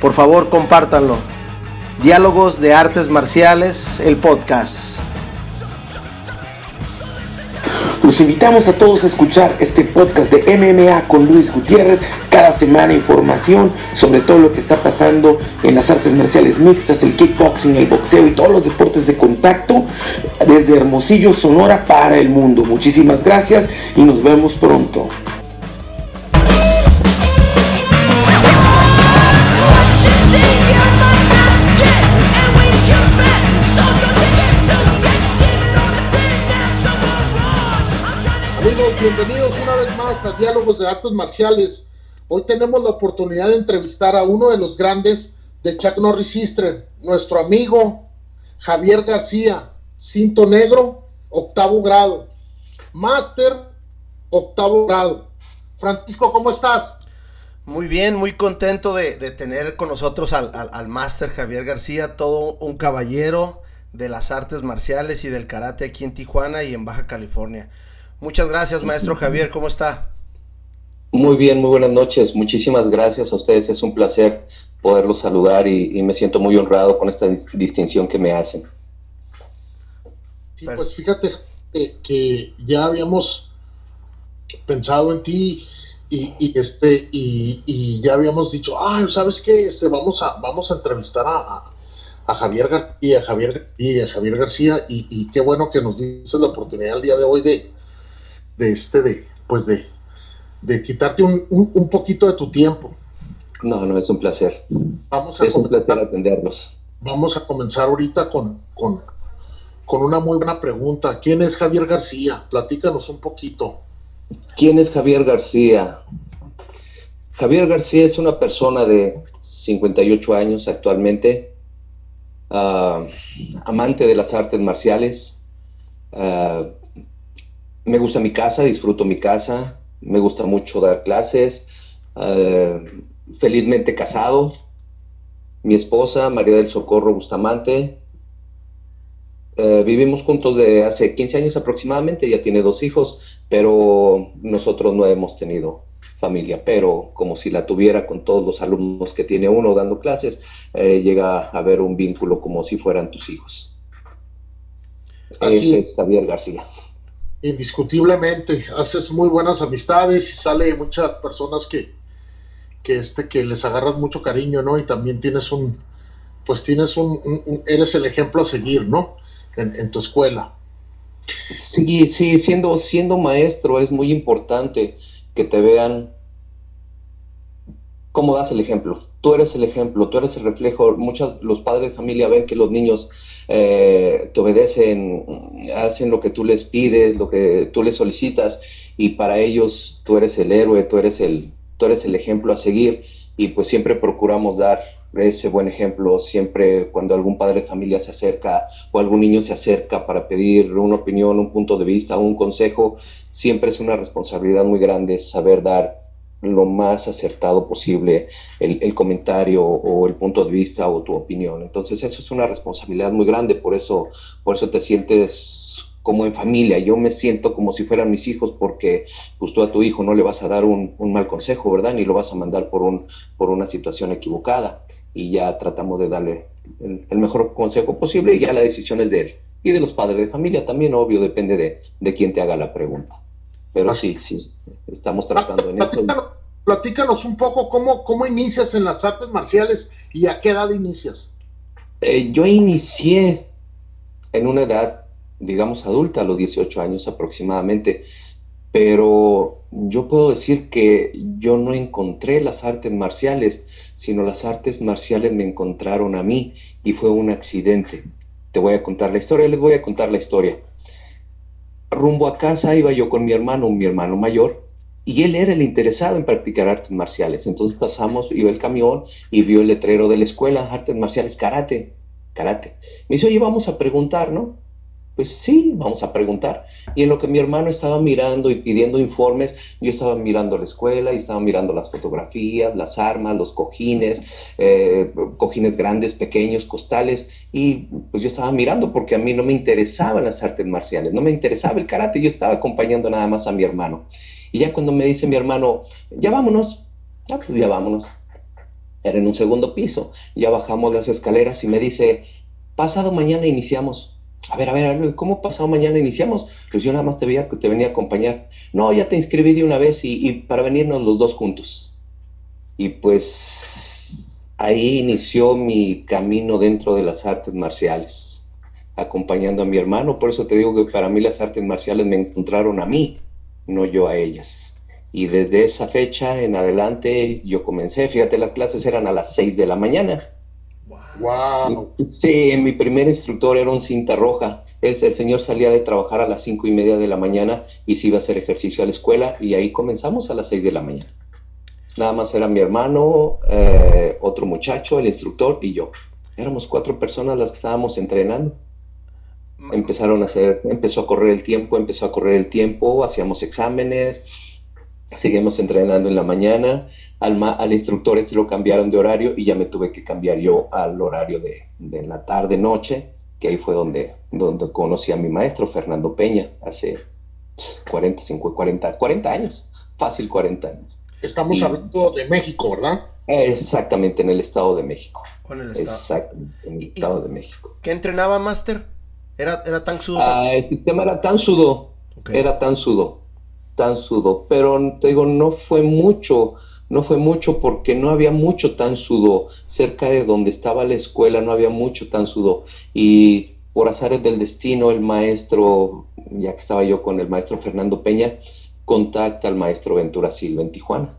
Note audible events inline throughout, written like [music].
Por favor, compártanlo. Diálogos de Artes Marciales, el podcast. Los invitamos a todos a escuchar este podcast de MMA con Luis Gutiérrez. Cada semana información sobre todo lo que está pasando en las artes marciales mixtas, el kickboxing, el boxeo y todos los deportes de contacto desde Hermosillo, Sonora para el mundo. Muchísimas gracias y nos vemos pronto. Bienvenidos una vez más a Diálogos de Artes Marciales. Hoy tenemos la oportunidad de entrevistar a uno de los grandes de Chuck Norris History, nuestro amigo Javier García, cinto negro, octavo grado, máster, octavo grado. Francisco, ¿cómo estás? Muy bien, muy contento de, tener con nosotros al, al máster Javier García, todo un caballero de las artes marciales y del karate aquí en Tijuana y en Baja California. Muchas gracias, maestro Javier, ¿cómo está? Muy bien, muy buenas noches. Muchísimas gracias a ustedes. Es un placer poderlos saludar y, me siento muy honrado con esta distinción que me hacen. Sí, pues fíjate que, ya habíamos pensado en ti y, este y, ya habíamos dicho, ah, sabes qué, este vamos a vamos a entrevistar a, a Javier y a Javier y a Javier García y, y qué bueno que nos dices la oportunidad el día de hoy de de este, de, pues de, de quitarte un, un, poquito de tu tiempo. No, no, es un placer. Vamos a es un placer atenderlos. Vamos a comenzar ahorita con, con, con una muy buena pregunta. ¿Quién es Javier García? Platícanos un poquito. ¿Quién es Javier García? Javier García es una persona de 58 años actualmente, ah, amante de las artes marciales, uh, me gusta mi casa, disfruto mi casa, me gusta mucho dar clases, eh, felizmente casado, mi esposa, María del Socorro Bustamante, eh, vivimos juntos de hace 15 años aproximadamente, ya tiene dos hijos, pero nosotros no hemos tenido familia, pero como si la tuviera con todos los alumnos que tiene uno dando clases, eh, llega a haber un vínculo como si fueran tus hijos. Ese es Javier García indiscutiblemente haces muy buenas amistades y sale muchas personas que que este que les agarras mucho cariño no y también tienes un pues tienes un, eres el ejemplo a seguir no en, tu escuela. Sí sí siendo siendo maestro es muy importante que te vean cómo das el ejemplo tú eres el ejemplo, tú eres el reflejo. Muchos los padres de familia ven que los niños eh, te obedecen, hacen lo que tú les pides, lo que tú les solicitas, y para ellos tú eres el héroe, tú eres el, tú eres el ejemplo a seguir, y pues siempre procuramos dar ese buen ejemplo siempre cuando algún padre de familia se acerca o algún niño se acerca para pedir una opinión, un punto de vista, un consejo, siempre es una responsabilidad muy grande saber dar lo más acertado posible el, comentario o el punto de vista o tu opinión. Entonces eso es una responsabilidad muy grande, por eso, por eso te sientes como en familia, yo me siento como si fueran mis hijos porque pues tú a tu hijo no le vas a dar un, mal consejo, ¿verdad? Ni lo vas a mandar por, un, por una situación equivocada y ya tratamos de darle el, el mejor consejo posible y ya la decisión es de él. Y de los padres de familia también, obvio, depende de, de quién te haga la pregunta. Pero sí, sí, estamos tratando en esto. Platícanos un poco cómo, cómo inicias en las artes marciales y a qué edad inicias. Eh, yo inicié en una edad, digamos, adulta, a los 18 años aproximadamente, pero yo puedo decir que yo no encontré las artes marciales, sino las artes marciales me encontraron a mí y fue un accidente. Te voy a contar la historia, les voy a contar la historia rumbo a casa iba yo con mi hermano, mi hermano mayor, y él era el interesado en practicar artes marciales. Entonces pasamos, iba el camión y vio el letrero de la escuela, artes marciales, karate, karate. Me dice, oye, vamos a preguntar, ¿no? Pues sí, vamos a preguntar. Y en lo que mi hermano estaba mirando y pidiendo informes, yo estaba mirando la escuela y estaba mirando las fotografías, las armas, los cojines, eh, cojines grandes, pequeños, costales, y pues yo estaba mirando porque a mí no me interesaban las artes marciales, no me interesaba el karate, yo estaba acompañando nada más a mi hermano. Y ya cuando me dice mi hermano, ya vámonos, ya pues ya vámonos. Era en un segundo piso, ya bajamos las escaleras y me dice, pasado mañana iniciamos. A ver, a ver, ¿cómo pasado mañana iniciamos? Pues yo nada más te veía te venía a acompañar. No, ya te inscribí de una vez y, para venirnos los dos juntos. Y pues ahí inició mi camino dentro de las artes marciales, acompañando a mi hermano. Por eso te digo que para mí las artes marciales me encontraron a mí, no yo a ellas. Y desde esa fecha en adelante yo comencé, fíjate, las clases eran a las 6 de la mañana Wow. Sí, mi primer instructor era un cinta roja. El, el, señor salía de trabajar a las cinco y media de la mañana y se iba a hacer ejercicio a la escuela y ahí comenzamos a las seis de la mañana. Nada más era mi hermano, eh, otro muchacho, el instructor y yo. Éramos cuatro personas las que estábamos entrenando. Empezaron a hacer, empezó a correr el tiempo, empezó a correr el tiempo, hacíamos exámenes, seguimos entrenando en la mañana, al, al instructor este lo cambiaron de horario y ya me tuve que cambiar yo al horario de, de la tarde-noche, que ahí fue donde, donde conocí a mi maestro Fernando Peña, hace 40, 50, 40, 40 años, fácil 40 años. Estamos hablando de México, ¿verdad? Exactamente, en el Estado de México. En el estado. Exactamente, en el Estado de México. ¿Qué entrenaba, Máster? ¿Era, ¿Era tan sudo? Ah, el sistema era tan sudo. Era tan sudo tan sudo, pero te digo, no fue mucho, no fue mucho porque no había mucho tan sudo, cerca de donde estaba la escuela no había mucho tan sudo, y por azares del destino el maestro, ya que estaba yo con el maestro Fernando Peña, contacta al maestro Ventura Silva en Tijuana.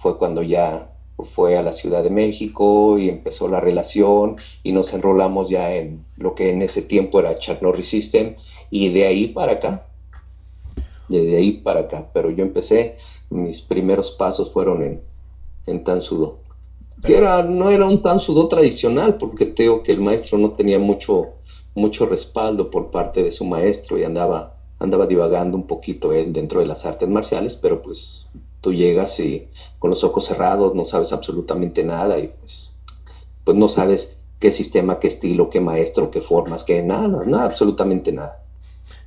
Fue cuando ya fue a la Ciudad de México y empezó la relación y nos enrolamos ya en lo que en ese tiempo era Charnory System y de ahí para acá de ahí para acá. Pero yo empecé, mis primeros pasos fueron en, en tan sudo. Que era, no era un tan sudo tradicional, porque tengo que el maestro no tenía mucho, mucho respaldo por parte de su maestro y andaba, andaba divagando un poquito él dentro de las artes marciales, pero pues tú llegas y con los ojos cerrados no sabes absolutamente nada y pues, pues no sabes qué sistema, qué estilo, qué maestro, qué formas, qué nada, nada, absolutamente nada.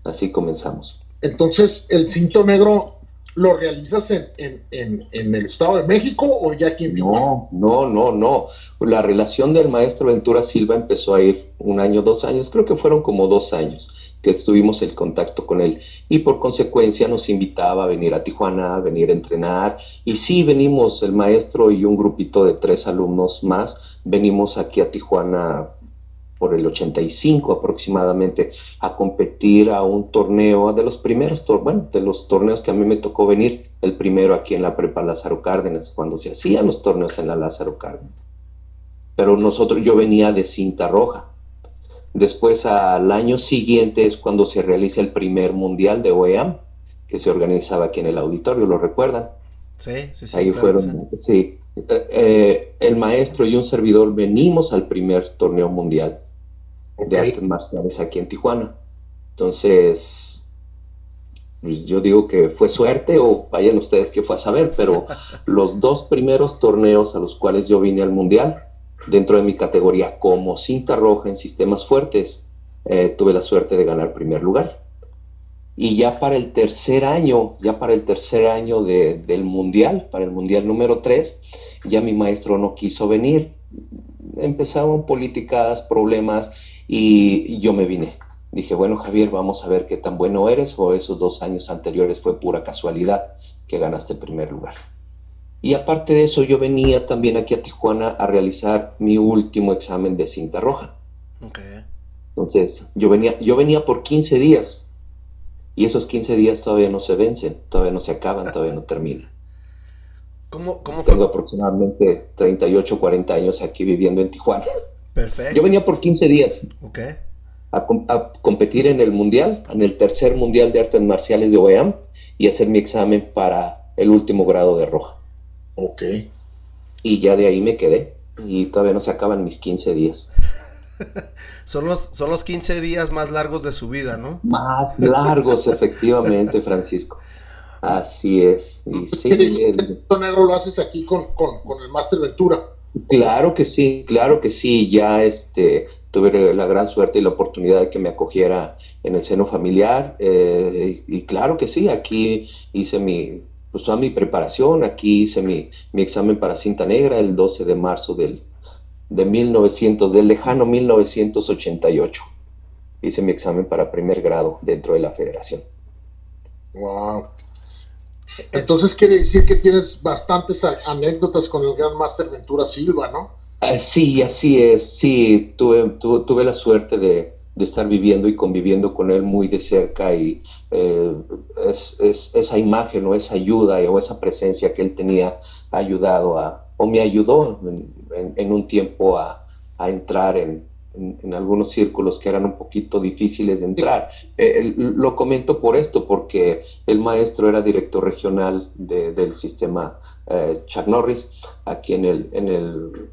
Así comenzamos. Entonces, ¿el cinto negro lo realizas en, en, en, el Estado de México o ya aquí en No, no, no, no. La relación del maestro Ventura Silva empezó a ir un año, dos años, creo que fueron como dos años que estuvimos en contacto con él. Y por consecuencia nos invitaba a venir a Tijuana, a venir a entrenar. Y sí venimos el maestro y un grupito de tres alumnos más, venimos aquí a Tijuana por el 85 aproximadamente, a competir a un torneo, de los primeros, bueno, de los torneos que a mí me tocó venir, el primero aquí en la Prepa Lázaro Cárdenas, cuando se hacían los torneos en la Lázaro Cárdenas. Pero nosotros, yo venía de cinta roja. Después, al año siguiente, es cuando se realiza el primer mundial de OEAM, que se organizaba aquí en el auditorio, ¿lo recuerdan? Sí, sí, sí. Ahí fueron, sí. Eh, eh, el maestro y un servidor venimos al primer torneo mundial de artes marciales aquí en Tijuana. Entonces, pues, yo digo que fue suerte o vayan ustedes que fue a saber, pero [laughs] los dos primeros torneos a los cuales yo vine al Mundial, dentro de mi categoría como cinta roja en sistemas fuertes, eh, tuve la suerte de ganar primer lugar. Y ya para el tercer año, ya para el tercer año del Mundial, para el Mundial número 3, ya mi maestro no quiso venir. Empezaron políticas, problemas, y yo me vine. Dije, bueno Javier, vamos a ver qué tan bueno eres o esos dos años anteriores fue pura casualidad que ganaste el primer lugar. Y aparte de eso, yo venía también aquí a Tijuana a realizar mi último examen de cinta roja. Entonces, yo venía, yo venía por 15 días. Y esos 15 días todavía no se vencen, todavía no se acaban, todavía no terminan. ¿Cómo, cómo Tengo aproximadamente 38, 40 años aquí viviendo en Tijuana. Perfecto. Yo venía por 15 días. Okay. A, competir en el mundial, en el tercer mundial de artes marciales de OEAM y hacer mi examen para el último grado de roja. Ok. Y ya de ahí me quedé. Y todavía no se acaban mis 15 días. [laughs] son, los, son los 15 días más largos de su vida, ¿no? Más largos, [laughs] efectivamente, Francisco. Así es. Y sí, [laughs] el... negro lo haces aquí con, con, con el Master Ventura. Claro que sí, claro que sí. Ya este tuve la gran suerte y la oportunidad de que me acogiera en el seno familiar. Eh, y, claro que sí, aquí hice mi, pues mi preparación, aquí hice mi, mi examen para cinta negra el 12 de marzo del, de 1900, del lejano 1988. Hice mi examen para primer grado dentro de la federación. Wow. Entonces quiere decir que tienes bastantes anécdotas con el Gran Master Ventura Silva, ¿no? Ah, sí, así es. Sí, tuve, tuve, la suerte de, estar viviendo y conviviendo con él muy de cerca y eh, es, esa imagen o esa ayuda o esa presencia que él tenía ha ayudado a, o me ayudó en, un tiempo a entrar en, en, algunos círculos que eran un poquito difíciles de entrar. Eh, lo comento por esto, porque el maestro era director regional del sistema eh, Chuck Norris, aquí en el, en, el,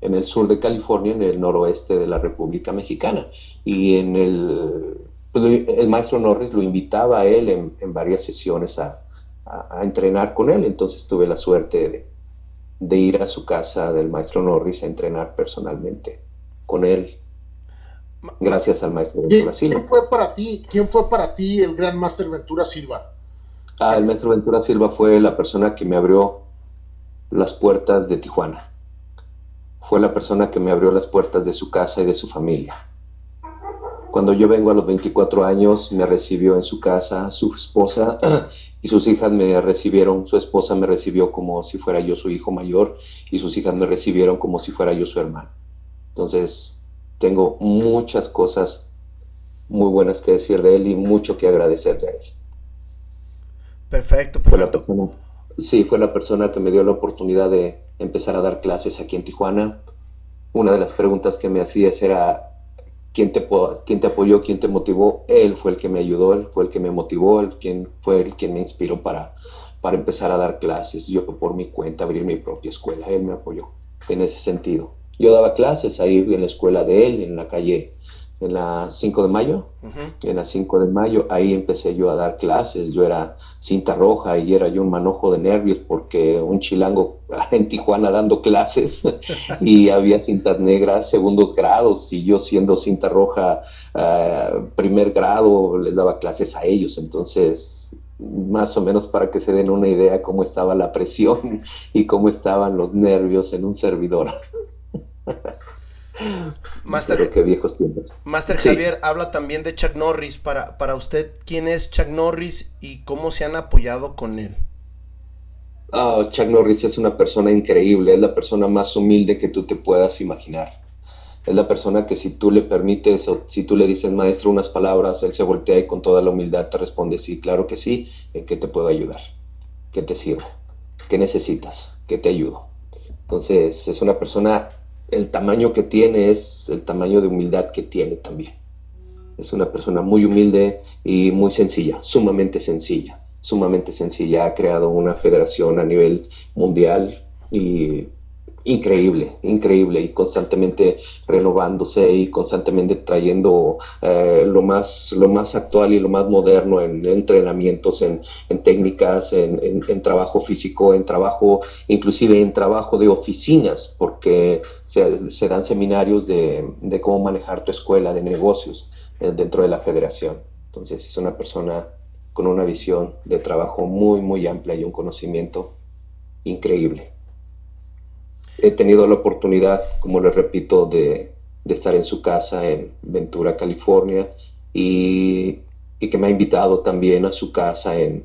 en el sur de California, en el noroeste de la República Mexicana. Y en el, pues, el maestro Norris lo invitaba a él en, varias sesiones a, entrenar con él, entonces tuve la suerte de, de ir a su casa del maestro Norris a entrenar personalmente con él gracias al maestro Ventura Silva. ¿Quién fue para ti, quién fue para ti el gran maestro Ventura Silva? Ah, el maestro Ventura Silva fue la persona que me abrió las puertas de Tijuana. Fue la persona que me abrió las puertas de su casa y de su familia. Cuando yo vengo a los 24 años, me recibió en su casa su esposa [clears throat] y sus hijas me recibieron, su esposa me recibió como si fuera yo su hijo mayor y sus hijas me recibieron como si fuera yo su hermano. Entonces, tengo muchas cosas muy buenas que decir de él y mucho que agradecerle a él. Perfecto, perfecto. sí, fue la persona que me dio la oportunidad de empezar a dar clases aquí en Tijuana. Una de las preguntas que me hacías era, ¿quién te, quién te apoyó, quién te motivó? Él fue el que me ayudó, él fue el que me motivó, él quien, fue el que me inspiró para, para empezar a dar clases. Yo por mi cuenta abrir mi propia escuela, él me apoyó en ese sentido. Yo daba clases ahí en la escuela de él, en la calle, en la 5 de mayo. En la 5 de mayo, ahí empecé yo a dar clases. Yo era cinta roja y era yo un manojo de nervios porque un chilango [laughs] en Tijuana dando clases [laughs] y había cintas negras, segundos grados, y yo siendo cinta roja, eh, primer grado, les daba clases a ellos. Entonces, más o menos para que se den una idea cómo estaba la presión [laughs] y cómo estaban los nervios en un servidor. Master, Master Javier habla también de Chuck Norris. Para, para usted, ¿quién es Chuck Norris y cómo se han apoyado con él? Oh, Chuck Norris es una persona increíble, es la persona más humilde que tú te puedas imaginar. Es la persona que si tú le permites o si tú le dices, maestro, unas palabras, él se voltea y con toda la humildad te responde, sí, claro que sí, ¿en qué te puedo ayudar? ¿Qué te sirve? ¿Qué necesitas? ¿Qué te ayudo? Entonces, es una persona el tamaño que tiene es el tamaño de humildad que tiene también. Es una persona muy humilde y muy sencilla, sumamente sencilla, sumamente sencilla. Ha creado una federación a nivel mundial y increíble, increíble y constantemente renovándose y constantemente trayendo eh, lo más lo más actual y lo más moderno en entrenamientos, en, técnicas, en, trabajo físico, en trabajo, inclusive en trabajo de oficinas, porque se, dan seminarios de, de, cómo manejar tu escuela de negocios eh, dentro de la federación. Entonces es una persona con una visión de trabajo muy, muy amplia y un conocimiento increíble he tenido la oportunidad, como les repito, de, estar en su casa en Ventura, California, y, que me ha invitado también a su casa en,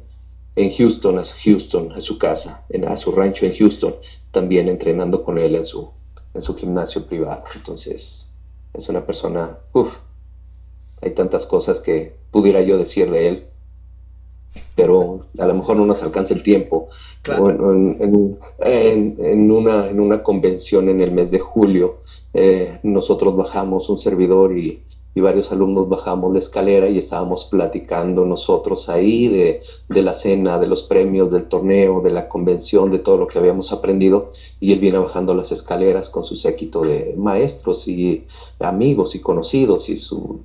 Houston, a Houston, a su casa, en, a su rancho en Houston, también entrenando con él en su, en su gimnasio privado. Entonces, es una persona, uff, hay tantas cosas que pudiera yo decir de él, pero a lo mejor no nos alcanza el tiempo. en, una, en una convención en el mes de julio, eh, nosotros bajamos un servidor y, y varios alumnos bajamos la escalera y estábamos platicando nosotros ahí de, de, la cena, de los premios, del torneo, de la convención, de todo lo que habíamos aprendido y él viene bajando las escaleras con su séquito de maestros y amigos y conocidos y su...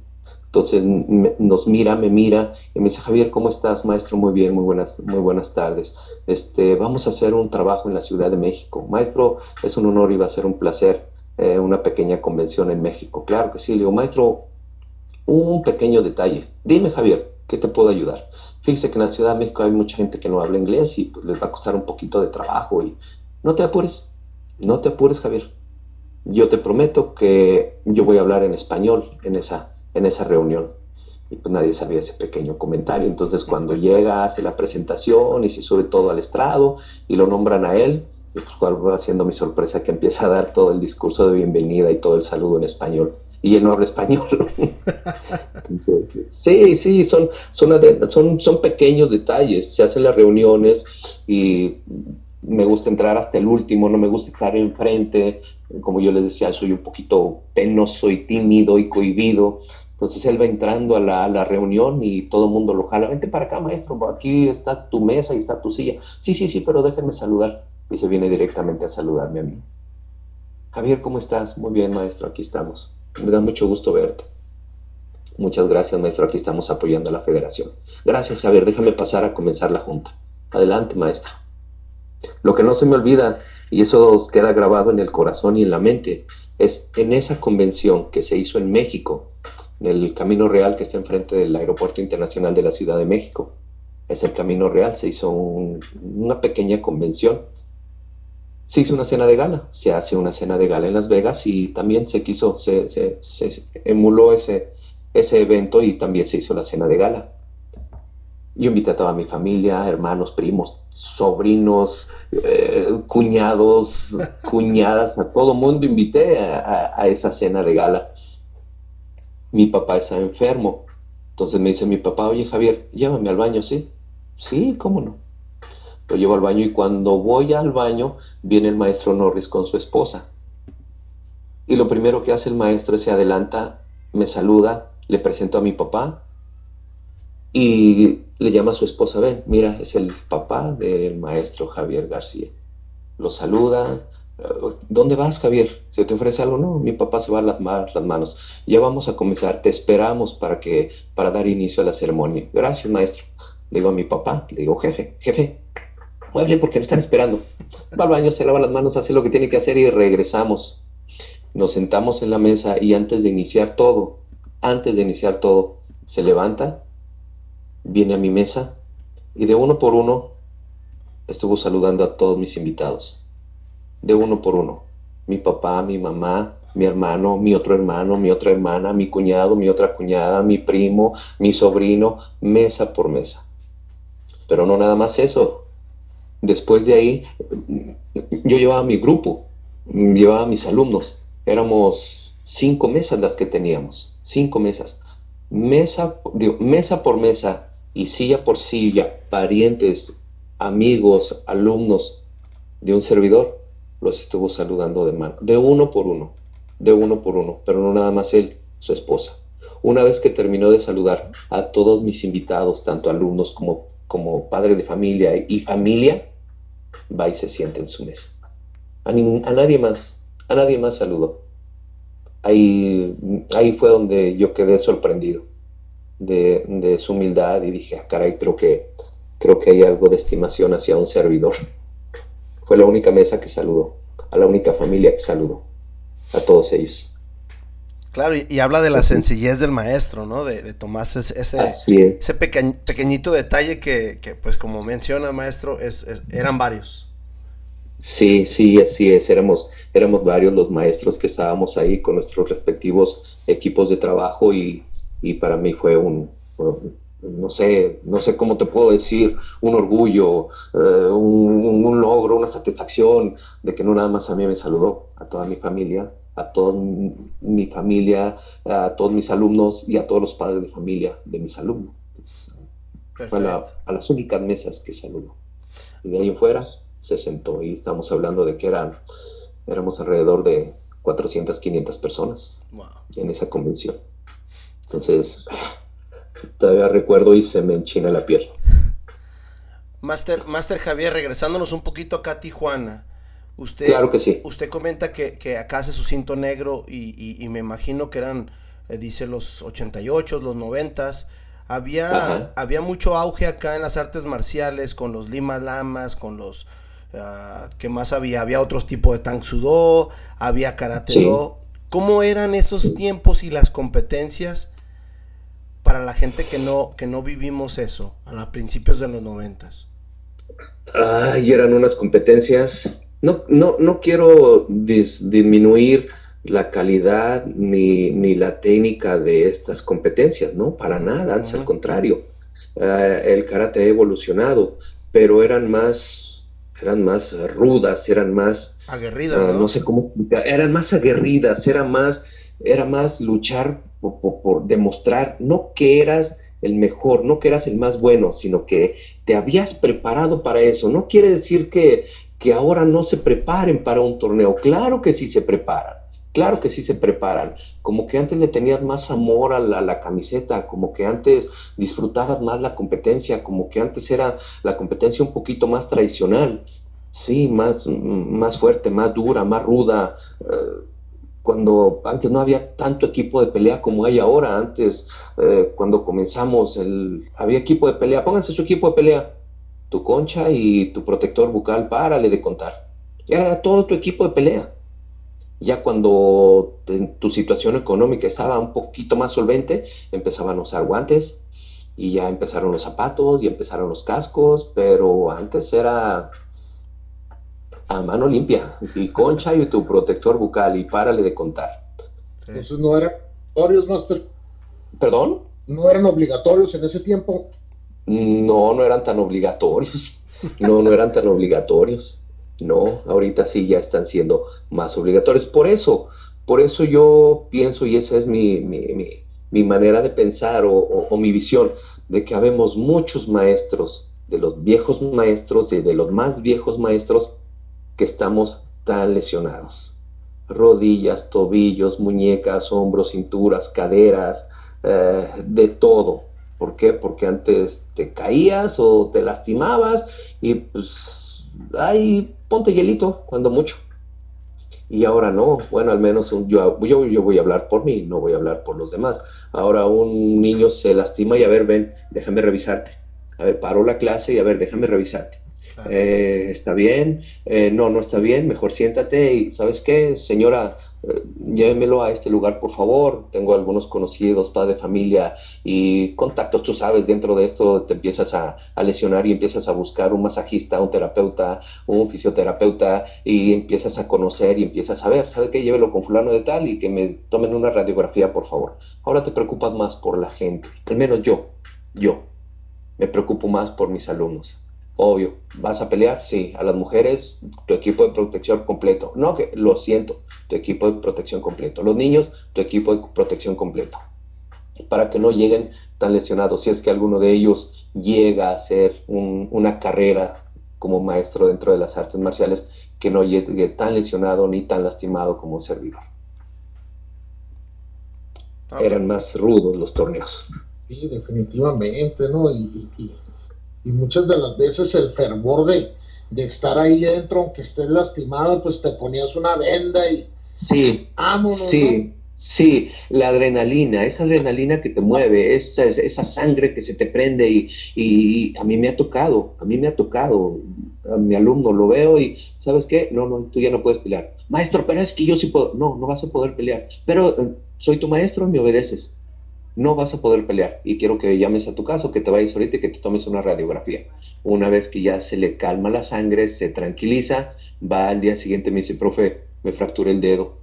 Entonces nos mira, me mira y me dice, Javier, ¿cómo estás, maestro? Muy bien, muy buenas, muy buenas tardes. Este, vamos a hacer un trabajo en la Ciudad de México. Maestro, es un honor y va a ser un placer eh, una pequeña convención en México. Claro que sí. Le digo, maestro, un pequeño detalle. Dime, Javier, ¿qué te puedo ayudar? Fíjese que en la Ciudad de México hay mucha gente que no habla inglés y pues les va a costar un poquito de trabajo y no te apures, no te apures, Javier. Yo te prometo que yo voy a hablar en español en esa, en esa reunión. Y pues nadie sabía ese pequeño comentario. Entonces cuando llega, hace la presentación y se sube todo al estrado y lo nombran a él, y pues cuál va siendo mi sorpresa que empieza a dar todo el discurso de bienvenida y todo el saludo en español y él no habla español. [laughs] sí, sí, son, son, son, son pequeños detalles. Se hacen las reuniones y me gusta entrar hasta el último, no me gusta estar enfrente. Como yo les decía, soy un poquito penoso y tímido y cohibido. Entonces él va entrando a la, reunión y todo el mundo lo jala. Vente para acá, maestro, aquí está tu mesa y está tu silla. Sí, sí, sí, pero déjenme saludar. Y se viene directamente a saludarme a mí. Javier, ¿cómo estás? Muy bien, maestro, aquí estamos. Me da mucho gusto verte. Muchas gracias, maestro. Aquí estamos apoyando a la federación. Gracias. A ver, déjame pasar a comenzar la junta. Adelante, maestro. Lo que no se me olvida, y eso queda grabado en el corazón y en la mente, es en esa convención que se hizo en México, el Camino Real que está enfrente del Aeropuerto Internacional de la Ciudad de México. Es el Camino Real, se hizo una pequeña convención se hizo una cena de gala, se hace una cena de gala en Las Vegas y también se quiso, se, emuló ese, evento y también se hizo la cena de gala. Yo invité a toda mi familia, hermanos, primos, sobrinos, eh, cuñados, cuñadas, a todo mundo invité a, esa cena de gala. Mi papá está enfermo, entonces me dice mi papá, oye Javier, llévame al baño, ¿sí? Sí, ¿cómo no? Lo llevo al baño y cuando voy al baño viene el maestro Norris con su esposa. Y lo primero que hace el maestro es se adelanta, me saluda, le presento a mi papá y le llama a su esposa, ven, mira, es el papá del maestro Javier García. Lo saluda, ¿dónde vas Javier? ¿Se te ofrece algo? No, mi papá se va a lavar las manos. Ya vamos a comenzar, te esperamos para que, para dar inicio a la ceremonia. Gracias maestro. Le digo a mi papá, le digo, jefe, jefe, mueble porque me están esperando. Va al baño, se lava las manos, hace lo que tiene que hacer y regresamos. Nos sentamos en la mesa y antes de iniciar todo, antes de iniciar todo, se levanta, viene a mi mesa y de uno por uno estuvo saludando a todos mis invitados. De uno por uno. Mi papá, mi mamá, mi hermano, mi otro hermano, mi otra hermana, mi cuñado, mi otra cuñada, mi primo, mi sobrino, mesa por mesa. Pero no nada más eso, Después de ahí, yo llevaba mi grupo, llevaba mis alumnos. Éramos cinco mesas las que teníamos, cinco mesas. Mesa, mesa por mesa y silla por silla, parientes, amigos, alumnos de un servidor, los estuvo saludando de mano, de uno por uno, de uno por uno, pero no nada más él, su esposa. Una vez que terminó de saludar a todos mis invitados, tanto alumnos como, como padre de familia y familia, va y se siente en su mesa. A, nadie más, a nadie más saludó. Ahí, ahí fue donde yo quedé sorprendido de, su humildad y dije, ah, caray, creo que, creo que hay algo de estimación hacia un servidor. Fue la única mesa que saludó, a la única familia que saludó, a todos ellos. Claro, y, habla de la sencillez del maestro, ¿no? De, de tomarse ese, ese pequeñito detalle que, que, pues como menciona maestro, es, eran varios. Sí, sí, así es. Éramos, éramos varios los maestros que estábamos ahí con nuestros respectivos equipos de trabajo y, y para mí fue un, no sé, no sé cómo te puedo decir, un orgullo, eh, un, un, logro, una satisfacción de que no nada más a mí me saludó, a toda mi familia, a toda mi familia, a todos mis alumnos y a todos los padres de familia de mis alumnos. Fue a, las únicas mesas que saludó. Y de ahí en fuera se sentó y estamos hablando de que eran, éramos alrededor de 400, 500 personas en esa convención. Entonces, todavía recuerdo y se me enchina la piel. Master, Master Javier, regresándonos un poquito acá a Tijuana. Usted, claro que sí. Usted comenta que, que acá hace su cinto negro y, y, me imagino que eran, eh, dice, los 88, los 90. Había, había mucho auge acá en las artes marciales con los Lima Lamas, con los... Uh, ¿Qué más había? Había otros tipos de Tang Sudo, había Karate Do. ¿Cómo eran esos tiempos y las competencias para la gente que no, que no vivimos eso a los principios de los noventas? Ay, eran unas competencias. No, no, no quiero disminuir la calidad ni, ni, la técnica de estas competencias, ¿no? Para nada, antes al contrario. Eh, el karate ha evolucionado, pero eran más, eran más rudas, eran más aguerridas, ah, ¿no? sé cómo, eran más aguerridas, era más, era más luchar por, por demostrar no que eras el mejor, no que eras el más bueno, sino que te habías preparado para eso. No quiere decir que, que ahora no se preparen para un torneo. Claro que sí se preparan. Claro que sí se preparan, como que antes le tenías más amor a la, camiseta, como que antes disfrutabas más la competencia, como que antes era la competencia un poquito más tradicional, sí, más, más fuerte, más dura, más ruda. Eh, cuando antes no había tanto equipo de pelea como hay ahora, antes eh, cuando comenzamos el, había equipo de pelea, pónganse su equipo de pelea, tu concha y tu protector bucal, párale de contar. Era todo tu equipo de pelea. Ya cuando tu situación económica estaba un poquito más solvente, empezaban a usar guantes y ya empezaron los zapatos y empezaron los cascos, pero antes era a mano limpia, y concha y tu protector bucal y párale de contar. Entonces no eran obligatorios, Master. ¿Perdón? ¿No eran obligatorios en ese tiempo? No, no eran tan obligatorios. No, no eran tan obligatorios. No, ahorita sí ya están siendo más obligatorios. Por eso, por eso yo pienso, y esa es mi, mi, mi, manera de pensar o, o, mi visión, de que habemos muchos maestros, de los viejos maestros y de los más viejos maestros, que estamos tan lesionados. Rodillas, tobillos, muñecas, hombros, cinturas, caderas, eh, de todo. ¿Por qué? Porque antes te caías o te lastimabas y pues ahí ponte hielito cuando mucho. Y ahora no, bueno, al menos yo, yo, yo voy a hablar por mí, no voy a hablar por los demás. Ahora un niño se lastima y a ver, ven, déjame revisarte. A ver, paro la clase y a ver, déjame revisarte eh, está bien, eh, no, no está bien, mejor siéntate y, ¿sabes qué, señora? Eh, llévemelo a este lugar, por favor. Tengo algunos conocidos, padre de familia y contactos, tú sabes, dentro de esto te empiezas a, lesionar y empiezas a buscar un masajista, un terapeuta, un fisioterapeuta y empiezas a conocer y empiezas a ver, ¿sabe qué? Llévelo con fulano de tal y que me tomen una radiografía, por favor. Ahora te preocupas más por la gente, al menos yo, yo, me preocupo más por mis alumnos. Obvio, ¿vas a pelear? Sí. A las mujeres, tu equipo de protección completo. No, que lo siento, tu equipo de protección completo. Los niños, tu equipo de protección completo. Para que no lleguen tan lesionados. Si es que alguno de ellos llega a hacer una carrera como maestro dentro de las artes marciales, que no llegue tan lesionado ni tan lastimado como un servidor. Ah, Eran más rudos los torneos. Sí, definitivamente, ¿no? y y muchas de las veces el fervor de, de estar ahí dentro, aunque estés lastimado, pues te ponías una venda y sí, sí, sí, la adrenalina, esa adrenalina que te mueve, esa, esa sangre que se te prende y, y, a mí me ha tocado, a mí me ha tocado, a mi alumno lo veo y, ¿sabes qué? No, no, tú ya no puedes pelear. Maestro, pero es que yo sí puedo, no, no vas a poder pelear, pero eh, soy tu maestro, me obedeces no vas a poder pelear. Y quiero que llames a tu caso, que te vayas ahorita y que te tomes una radiografía. Una vez que ya se le calma la sangre, se tranquiliza, va al día siguiente me dice, profe, me fracturé el dedo.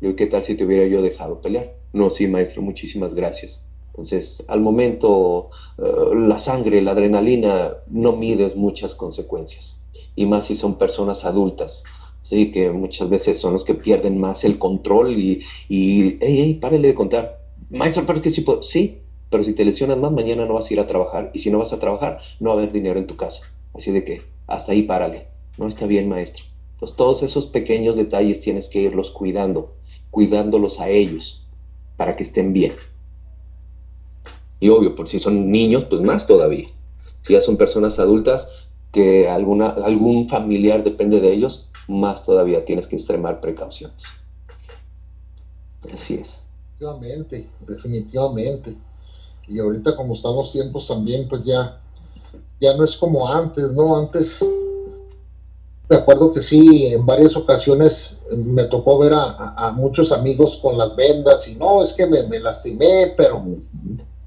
Yo, ¿qué tal si te hubiera yo dejado pelear? No, sí, maestro, muchísimas gracias. Entonces, al momento, eh, la sangre, la adrenalina, no mides muchas consecuencias. Y más si son personas adultas. Sí, que muchas veces son los que pierden más el control y, y hey, hey, párele de contar Maestro, pero es que sí puedo. Sí, pero si te lesionas más, mañana no vas a ir a trabajar. Y si no vas a trabajar, no va a haber dinero en tu casa. Así de que, hasta ahí párale. No está bien, maestro. Pues todos esos pequeños detalles tienes que irlos cuidando, cuidándolos a ellos, para que estén bien. Y obvio, por si son niños, pues más todavía. Si ya son personas adultas, que alguna, algún familiar depende de ellos, más todavía tienes que extremar precauciones. Así es. Definitivamente, definitivamente. Y ahorita como están los tiempos también, pues ya, ya no es como antes, ¿no? Antes, me acuerdo que sí, en varias ocasiones me tocó ver a, muchos amigos con las vendas y no, es que me, me lastimé, pero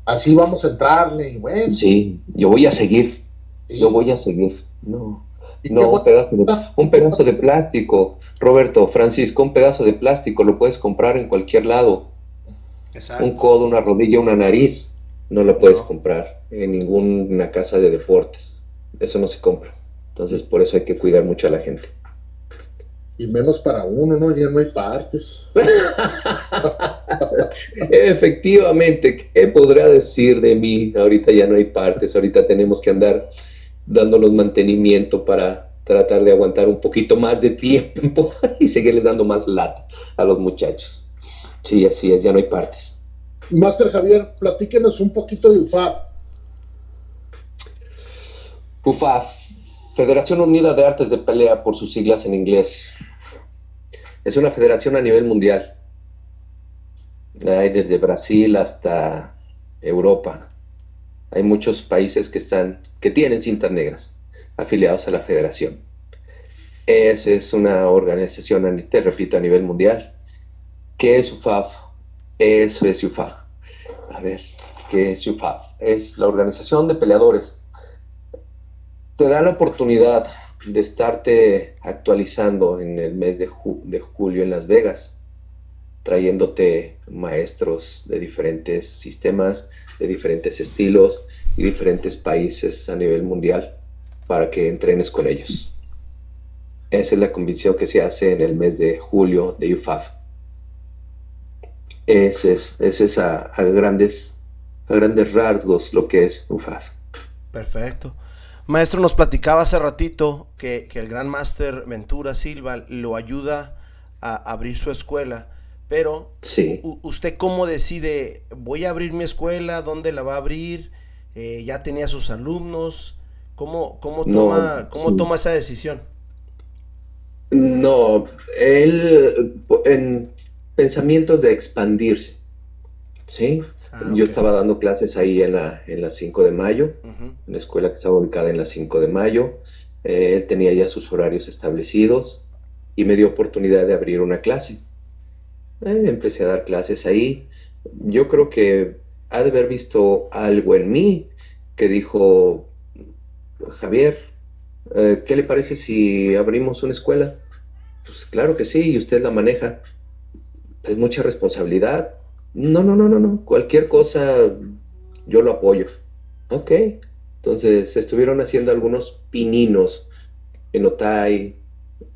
así vamos a entrarle y bueno. Sí, yo voy a seguir, yo voy a seguir. No, no un, pedazo de, un pedazo de plástico, Roberto, Francisco, un pedazo de plástico lo puedes comprar en cualquier lado. Un codo, una rodilla, una nariz, no lo puedes comprar en ninguna casa de deportes. Eso no se compra. Entonces, por eso hay que cuidar mucho a la gente. Y menos para uno, ¿no? Ya no hay partes. [laughs] Efectivamente, ¿qué podrá decir de mí? Ahorita ya no hay partes, ahorita tenemos que andar dándonos mantenimiento para tratar de aguantar un poquito más de tiempo [laughs] y seguirles dando más lata a los muchachos. Sí, así es, ya no hay partes. Master Javier, platíquenos un poquito de UFAF. UFAF, Federación Unida de Artes de Pelea por sus siglas en inglés. Es una federación a nivel mundial. Hay desde Brasil hasta Europa. Hay muchos países que están que tienen cintas negras afiliados a la federación. Es, es una organización, te repito, a nivel mundial. ¿Qué es UFAF? Eso es UFAF. A ver, ¿qué es UFAF? Es la organización de peleadores. Te da la oportunidad de estarte actualizando en el mes de, de julio en Las Vegas, trayéndote maestros de diferentes sistemas, de diferentes estilos y diferentes países a nivel mundial para que entrenes con ellos. Esa es la convicción que se hace en el mes de julio de UFAF. Ese es, es a, grandes, a grandes rasgos lo que es UFAF. Perfecto. Maestro, nos platicaba hace ratito que, que el gran máster Ventura Silva lo ayuda a abrir su escuela, pero sí. ¿usted cómo decide, voy a abrir mi escuela, dónde la va a abrir? Eh, ¿Ya tenía sus alumnos? ¿Cómo, cómo, toma, cómo toma esa decisión? No, él en pensamientos de expandirse, ¿sí? Ah, Yo estaba dando clases ahí en la, en la 5 de mayo, en la escuela que estaba ubicada en la 5 de mayo. Eh, él tenía ya sus horarios establecidos y me dio oportunidad de abrir una clase. Eh, empecé a dar clases ahí. Yo creo que ha de haber visto algo en mí que dijo, Javier, eh, ¿qué le parece si abrimos una escuela? Pues claro que sí, y usted la maneja. Es mucha responsabilidad. No, no, no, no, no. Cualquier cosa yo lo apoyo. Ok. Entonces estuvieron haciendo algunos pininos en Otay,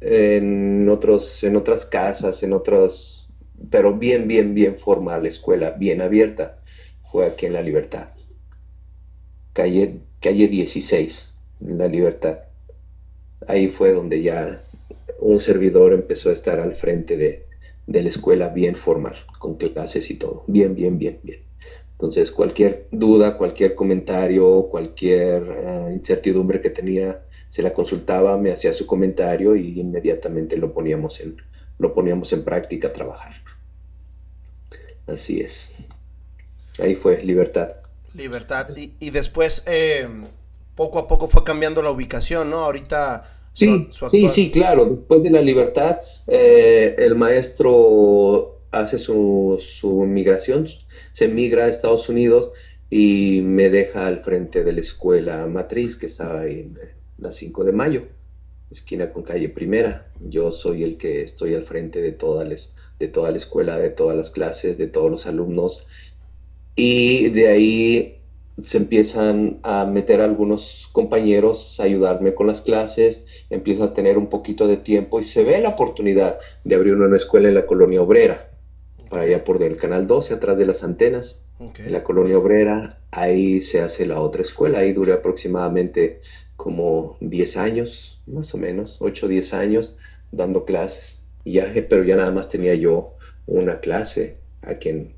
en otros, en otras casas, en otros, pero bien, bien, bien formal, escuela, bien abierta. Fue aquí en La Libertad. Calle, calle 16, en La Libertad. Ahí fue donde ya un servidor empezó a estar al frente de, de la escuela bien formal, con clases y todo. Bien, bien, bien, bien. Entonces, cualquier duda, cualquier comentario, cualquier eh, incertidumbre que tenía, se la consultaba, me hacía su comentario y inmediatamente lo poníamos en, lo poníamos en práctica a trabajar. Así es. Ahí fue, libertad. Libertad. Y, y después, eh, poco a poco fue cambiando la ubicación, ¿no? Ahorita Sí, sí, sí, claro. Después de la libertad, eh, el maestro hace su, su migración, se migra a Estados Unidos y me deja al frente de la escuela matriz que estaba en la 5 de mayo, esquina con calle primera. Yo soy el que estoy al frente de toda, de toda la escuela, de todas las clases, de todos los alumnos. Y de ahí se empiezan a meter algunos compañeros a ayudarme con las clases, empiezo a tener un poquito de tiempo y se ve la oportunidad de abrir una escuela en la colonia obrera, para allá por el canal 12, atrás de las antenas, en la colonia obrera, ahí se hace la otra escuela, ahí duré aproximadamente como 10 años, más o menos, 8 o 10 años dando clases, ya, pero ya nada más tenía yo una clase aquí en,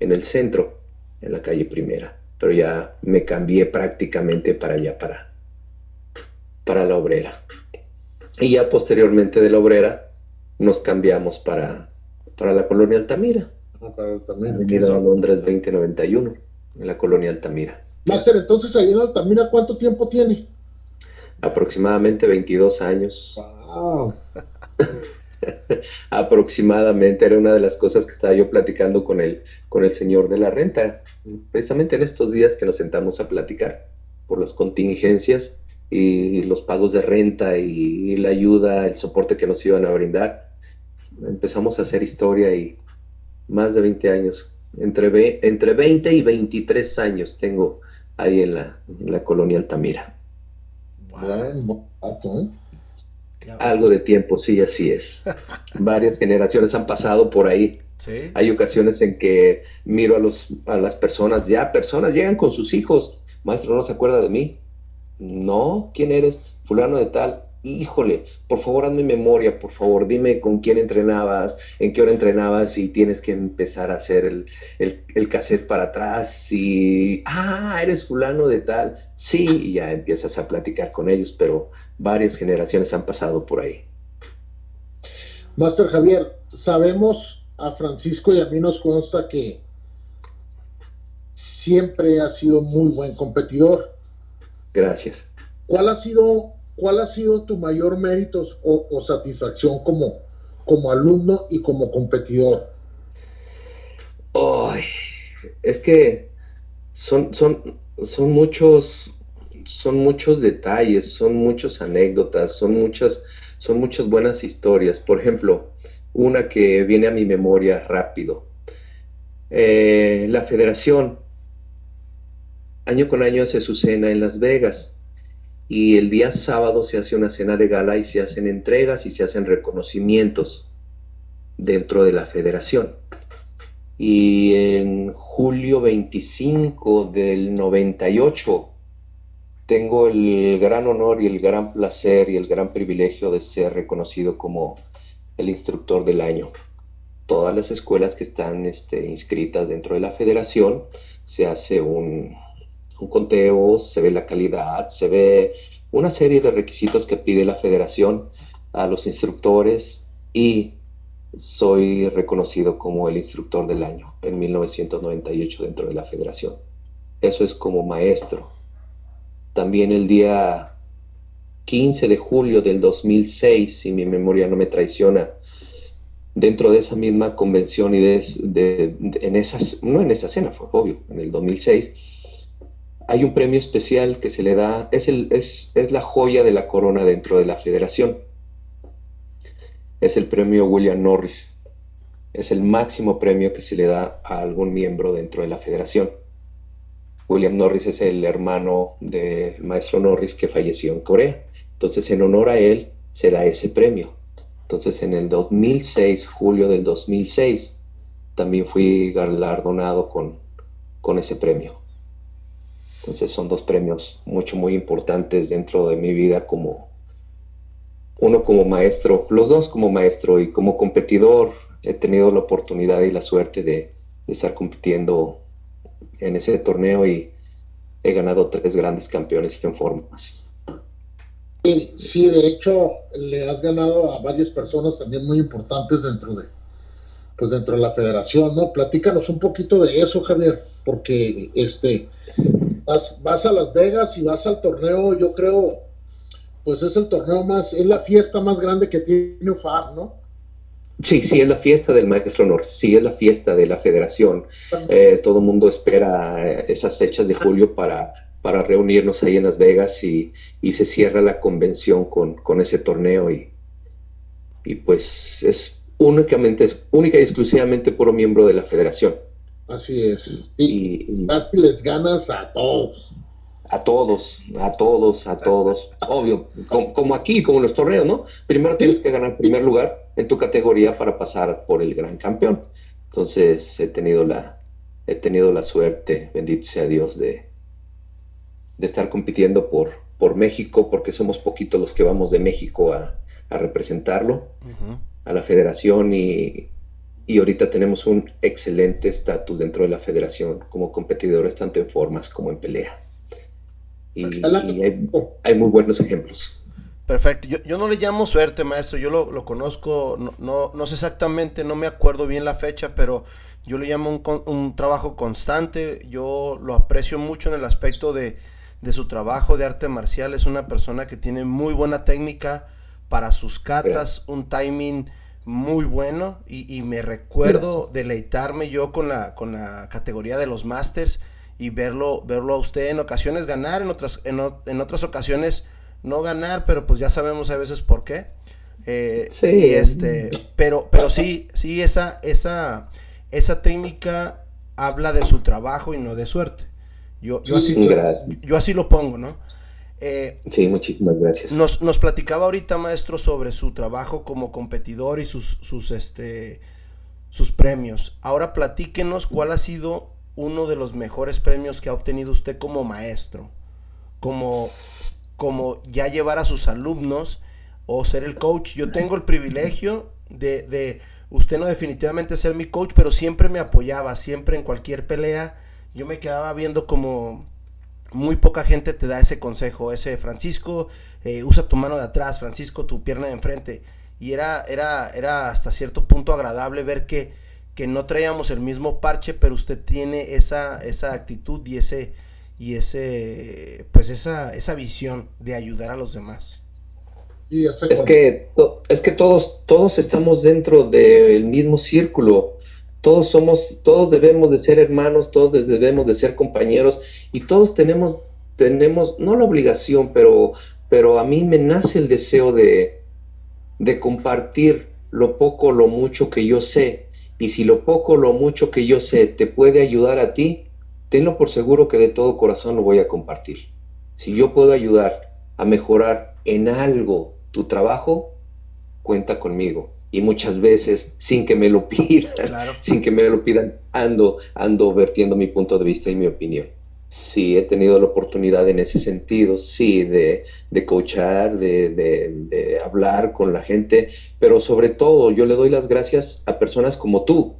en el centro, en la calle primera pero ya me cambié prácticamente para allá, para, para la obrera. Y ya posteriormente de la obrera nos cambiamos para, para la colonia Altamira. Ah, para Altamira. Avenida Londres 2091, en la colonia Altamira. Máster, entonces ahí en Altamira, ¿cuánto tiempo tiene? Aproximadamente 22 años. Wow. [laughs] [laughs] Aproximadamente era una de las cosas que estaba yo platicando con el, con el señor de la renta, precisamente en estos días que nos sentamos a platicar por las contingencias y los pagos de renta y la ayuda, el soporte que nos iban a brindar. Empezamos a hacer historia y más de 20 años, entre, entre 20 y 23 años tengo ahí en la, en la colonia Altamira. Algo de tiempo, sí, así es. [laughs] Varias generaciones han pasado por ahí. Hay ocasiones en que miro a, los, a las personas, ya personas llegan con sus hijos. Maestro, ¿no se acuerda de mí? No, ¿quién eres? Fulano de tal híjole, por favor hazme memoria, por favor, dime con quién entrenabas, en qué hora entrenabas y tienes que empezar a hacer el, el, cassette para atrás y, ah, eres fulano de tal, sí, y ya empiezas a platicar con ellos, pero varias generaciones han pasado por ahí. Master Javier, sabemos a Francisco y a mí nos consta que siempre ha sido muy buen competidor. Gracias. ¿Cuál ha sido ¿cuál ha sido tu mayor mérito o, satisfacción como, como alumno y como competidor? es que son, son, son muchos son muchos detalles, son muchas anécdotas, son muchas, son muchas buenas historias. Por ejemplo, una que viene a mi memoria rápido. Eh, la federación, año con año hace su cena en Las Vegas y el día sábado se hace una cena de gala y se hacen entregas y se hacen reconocimientos dentro de la federación. Y en julio 25 del 98 tengo el gran honor y el gran placer y el gran privilegio de ser reconocido como el instructor del año. Todas las escuelas que están este, inscritas dentro de la federación se hace un, un conteo, se ve la calidad, se ve una serie de requisitos que pide la federación a los instructores y soy reconocido como el instructor del año en 1998 dentro de la federación. Eso es como maestro. También el día 15 de julio del 2006, si mi memoria no me traiciona, dentro de esa misma convención y de, en esas, no en esa cena, fue obvio, en el 2006, hay un premio especial que se le da, es, el, es, la joya de la corona dentro de la federación. Es el premio William Norris. Es el máximo premio que se le da a algún miembro dentro de la federación. William Norris es el hermano del maestro Norris que falleció en Corea. Entonces, en honor a él, se da ese premio. Entonces, en el 2006, julio del 2006, también fui galardonado con ese premio. Entonces son dos premios mucho, muy importantes dentro de mi vida como uno como maestro, los dos como maestro y como competidor he tenido la oportunidad y la suerte de, estar compitiendo en ese torneo y he ganado tres grandes campeones en formas. Sí, sí, de hecho le has ganado a varias personas también muy importantes dentro de, pues dentro de la federación, ¿no? Platícanos un poquito de eso, Javier, porque este, vas, vas a Las Vegas y vas al torneo, yo creo, pues es el torneo más, es la fiesta más grande que tiene UFAR, ¿no? Sí, sí, es la fiesta del Maestro Honor, sí, es la fiesta de la federación. Eh, todo el mundo espera eh, esas fechas de julio para, para reunirnos ahí en Las Vegas y, y se cierra la convención con, con ese torneo y, y pues es únicamente, es única y exclusivamente puro miembro de la federación. Así es. Y, y, les ganas a todos. A todos, a todos, a todos. Obvio, como, aquí, como en los torneos, ¿no? Primero tienes que ganar primer lugar en tu categoría para pasar por el gran campeón. Entonces he tenido la, he tenido la suerte, bendito sea Dios, de, de estar compitiendo por, por México, porque somos poquitos los que vamos de México a, a representarlo, a la federación y y ahorita tenemos un excelente estatus dentro de la federación como competidores tanto en formas como en pelea. Y, hay, muy buenos ejemplos. Perfecto. Yo, yo, no le llamo suerte, maestro. Yo lo, lo conozco, no, no, no, sé exactamente, no me acuerdo bien la fecha, pero yo le llamo un, un trabajo constante. Yo lo aprecio mucho en el aspecto de, de su trabajo de arte marcial. Es una persona que tiene muy buena técnica para sus catas, un timing muy bueno y, me recuerdo deleitarme yo con la, con la categoría de los Masters y verlo, verlo a usted en ocasiones ganar, en otras, en, en otras ocasiones no ganar, pero pues ya sabemos a veces por qué. Eh, sí. este, pero, pero sí, sí, esa, esa, esa técnica habla de su trabajo y no de suerte. Yo, yo, así, yo así lo pongo, ¿no? Eh, sí, muchísimas gracias. Nos, nos platicaba ahorita, maestro, sobre su trabajo como competidor y sus, sus, este, sus premios. Ahora platíquenos cuál ha sido uno de los mejores premios que ha obtenido usted como maestro, como, como ya llevar a sus alumnos o ser el coach. Yo tengo el privilegio de, de usted no definitivamente ser mi coach, pero siempre me apoyaba, siempre en cualquier pelea. Yo me quedaba viendo como muy poca gente te da ese consejo, ese Francisco, eh, usa tu mano de atrás, Francisco, tu pierna de enfrente. Y era, era, era hasta cierto punto agradable ver que, que no traíamos el mismo parche, pero usted tiene esa, esa actitud y ese, y ese, pues esa, esa visión de ayudar a los demás. es que, es que todos, todos estamos dentro del mismo círculo todos somos, todos debemos de ser hermanos, todos debemos de ser compañeros y todos tenemos, tenemos, no la obligación, pero, pero a mí me nace el deseo de, de compartir lo poco, lo mucho que yo sé. Y si lo poco, lo mucho que yo sé te puede ayudar a ti, tenlo por seguro que de todo corazón lo voy a compartir. Si yo puedo ayudar a mejorar en algo tu trabajo, cuenta conmigo y muchas veces sin que me lo [laughs] pidan, sin que me lo pidan, ando, ando vertiendo mi punto de vista y mi opinión. Sí, he tenido la oportunidad en ese sentido, sí, de, de coachar, de, de, hablar con la gente, pero sobre todo yo le doy las gracias a personas como tú,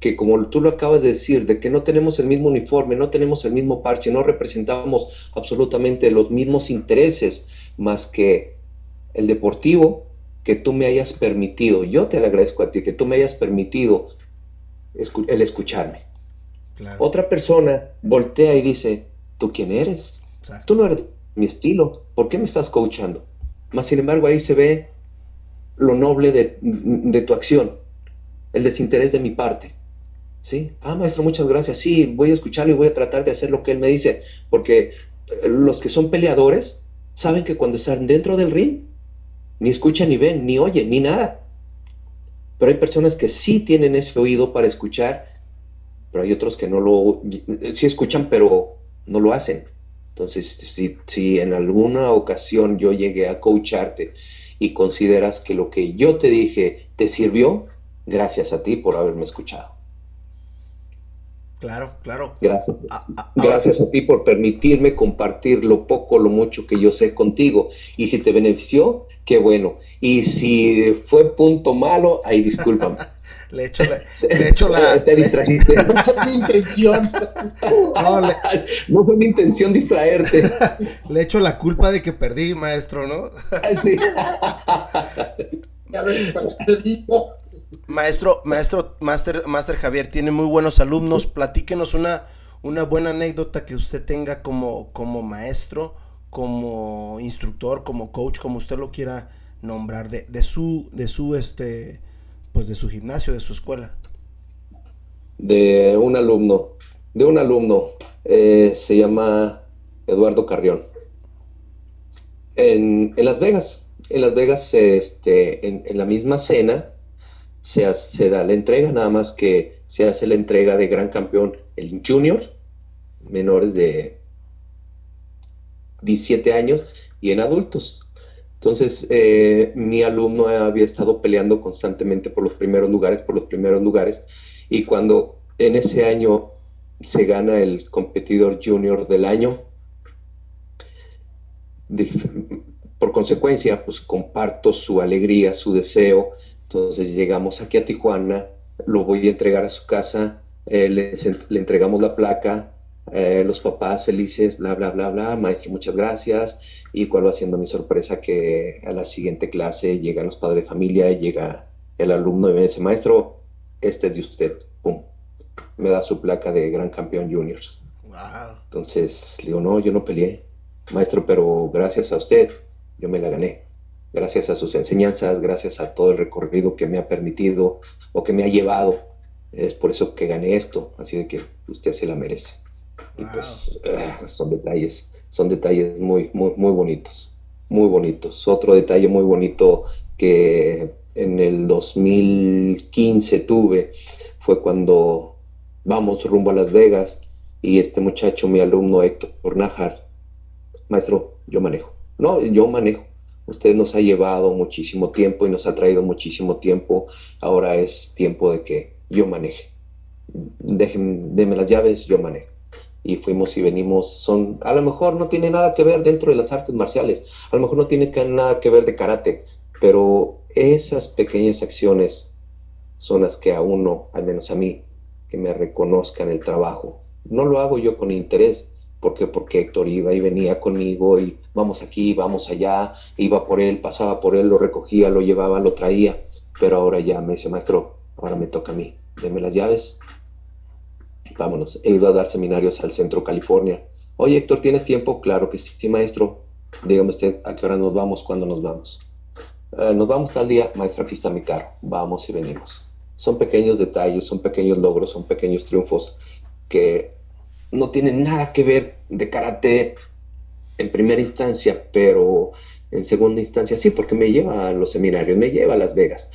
que como tú lo acabas de decir, de que no tenemos el mismo uniforme, no tenemos el mismo parche, no representamos absolutamente los mismos intereses, más que el deportivo, que tú me hayas permitido, yo te agradezco a ti, que tú me hayas permitido el escucharme. Otra persona voltea y dice, ¿tú quién eres? Tú no eres mi estilo, ¿por qué me estás coachando? Mas sin embargo ahí se ve lo noble de, de tu acción, el desinterés de mi parte. ¿Sí? Ah, maestro, muchas gracias. Sí, voy a escucharlo y voy a tratar de hacer lo que él me dice, porque los que son peleadores saben que cuando están dentro del ring ni escuchan ni ven, ni oyen, ni nada. Pero hay personas que sí tienen ese oído para escuchar, pero hay otros que no lo, sí escuchan, pero no lo hacen. Entonces, si, si en alguna ocasión yo llegué a coacharte y consideras que lo que yo te dije te sirvió, gracias a ti por haberme escuchado. Claro, claro. Gracias. Gracias a ti por permitirme compartir lo poco, lo mucho que yo sé contigo. Y si te benefició, qué bueno. Y si fue punto malo, ahí discúlpame. [laughs] le echo la, le echo la [laughs] te distrajiste. [laughs] No fue mi intención. No, fue mi intención distraerte. le echo la culpa de que perdí, maestro, ¿no? sí. Maestro, maestro, master, master Javier, tiene muy buenos alumnos. Platíquenos una, una buena anécdota que usted tenga como, como maestro, como instructor, como coach, como usted lo quiera nombrar, de, su, de su, este, pues de su gimnasio, de su escuela. De un alumno, de un alumno, eh, se llama Eduardo Carrión. En, en Las Vegas, en Las Vegas, este, en, en la misma cena, se, se da la entrega, nada más que se hace la entrega de gran campeón el junior, menores de 17 años y en adultos. Entonces, eh, mi alumno había estado peleando constantemente por los primeros lugares, por los primeros lugares, y cuando en ese año se gana el competidor junior del año, por consecuencia, pues comparto su alegría, su deseo, entonces llegamos aquí a Tijuana lo voy a entregar a su casa, eh, le, entregamos la placa, eh, los papás felices, bla, bla, bla, bla, maestro, muchas gracias. Y cuál va siendo mi sorpresa que a la siguiente clase llegan los padres de familia, llega el alumno y me dice, maestro, este es de usted, pum, me da su placa de gran campeón juniors. Entonces le digo, no, yo no peleé, maestro, pero gracias a usted yo me la gané. Gracias a sus enseñanzas, gracias a todo el recorrido que me ha permitido o que me ha llevado. Es por eso que gané esto, así de que usted se la merece. Y pues ah, son detalles, son detalles muy, muy, muy bonitos, muy bonitos. Otro detalle muy bonito que en el 2015 tuve fue cuando vamos rumbo a Las Vegas y este muchacho, mi alumno Héctor Najar, maestro, yo manejo. No, yo manejo. Usted nos ha llevado muchísimo tiempo y nos ha traído muchísimo tiempo. Ahora es tiempo de que yo maneje. Déjenme, denme las llaves, yo manejo. Y fuimos y venimos, son, a lo mejor no tiene nada que ver dentro de las artes marciales, a lo mejor no tiene nada que ver de karate, pero esas pequeñas acciones son las que a uno, al menos a mí, que me reconozcan el trabajo. No lo hago yo con interés, porque porque Héctor iba y venía conmigo y vamos aquí, vamos allá, iba por él, pasaba por él, lo recogía, lo llevaba, lo traía, pero ahora ya me dice, maestro, ahora me toca a mí, deme las llaves, vámonos. He ido a dar seminarios al centro California. Oye, Héctor, ¿tienes tiempo? Claro que sí, maestro. Dígame usted, ¿a qué hora nos vamos? ¿Cuándo nos vamos? Eh, nos vamos tal día, maestro, aquí está mi carro. Vamos y venimos. Son pequeños detalles, son pequeños logros, son pequeños triunfos que no tiene nada que ver de karate en primera instancia, pero en segunda instancia sí, porque me lleva a los seminarios, me lleva a Las Vegas,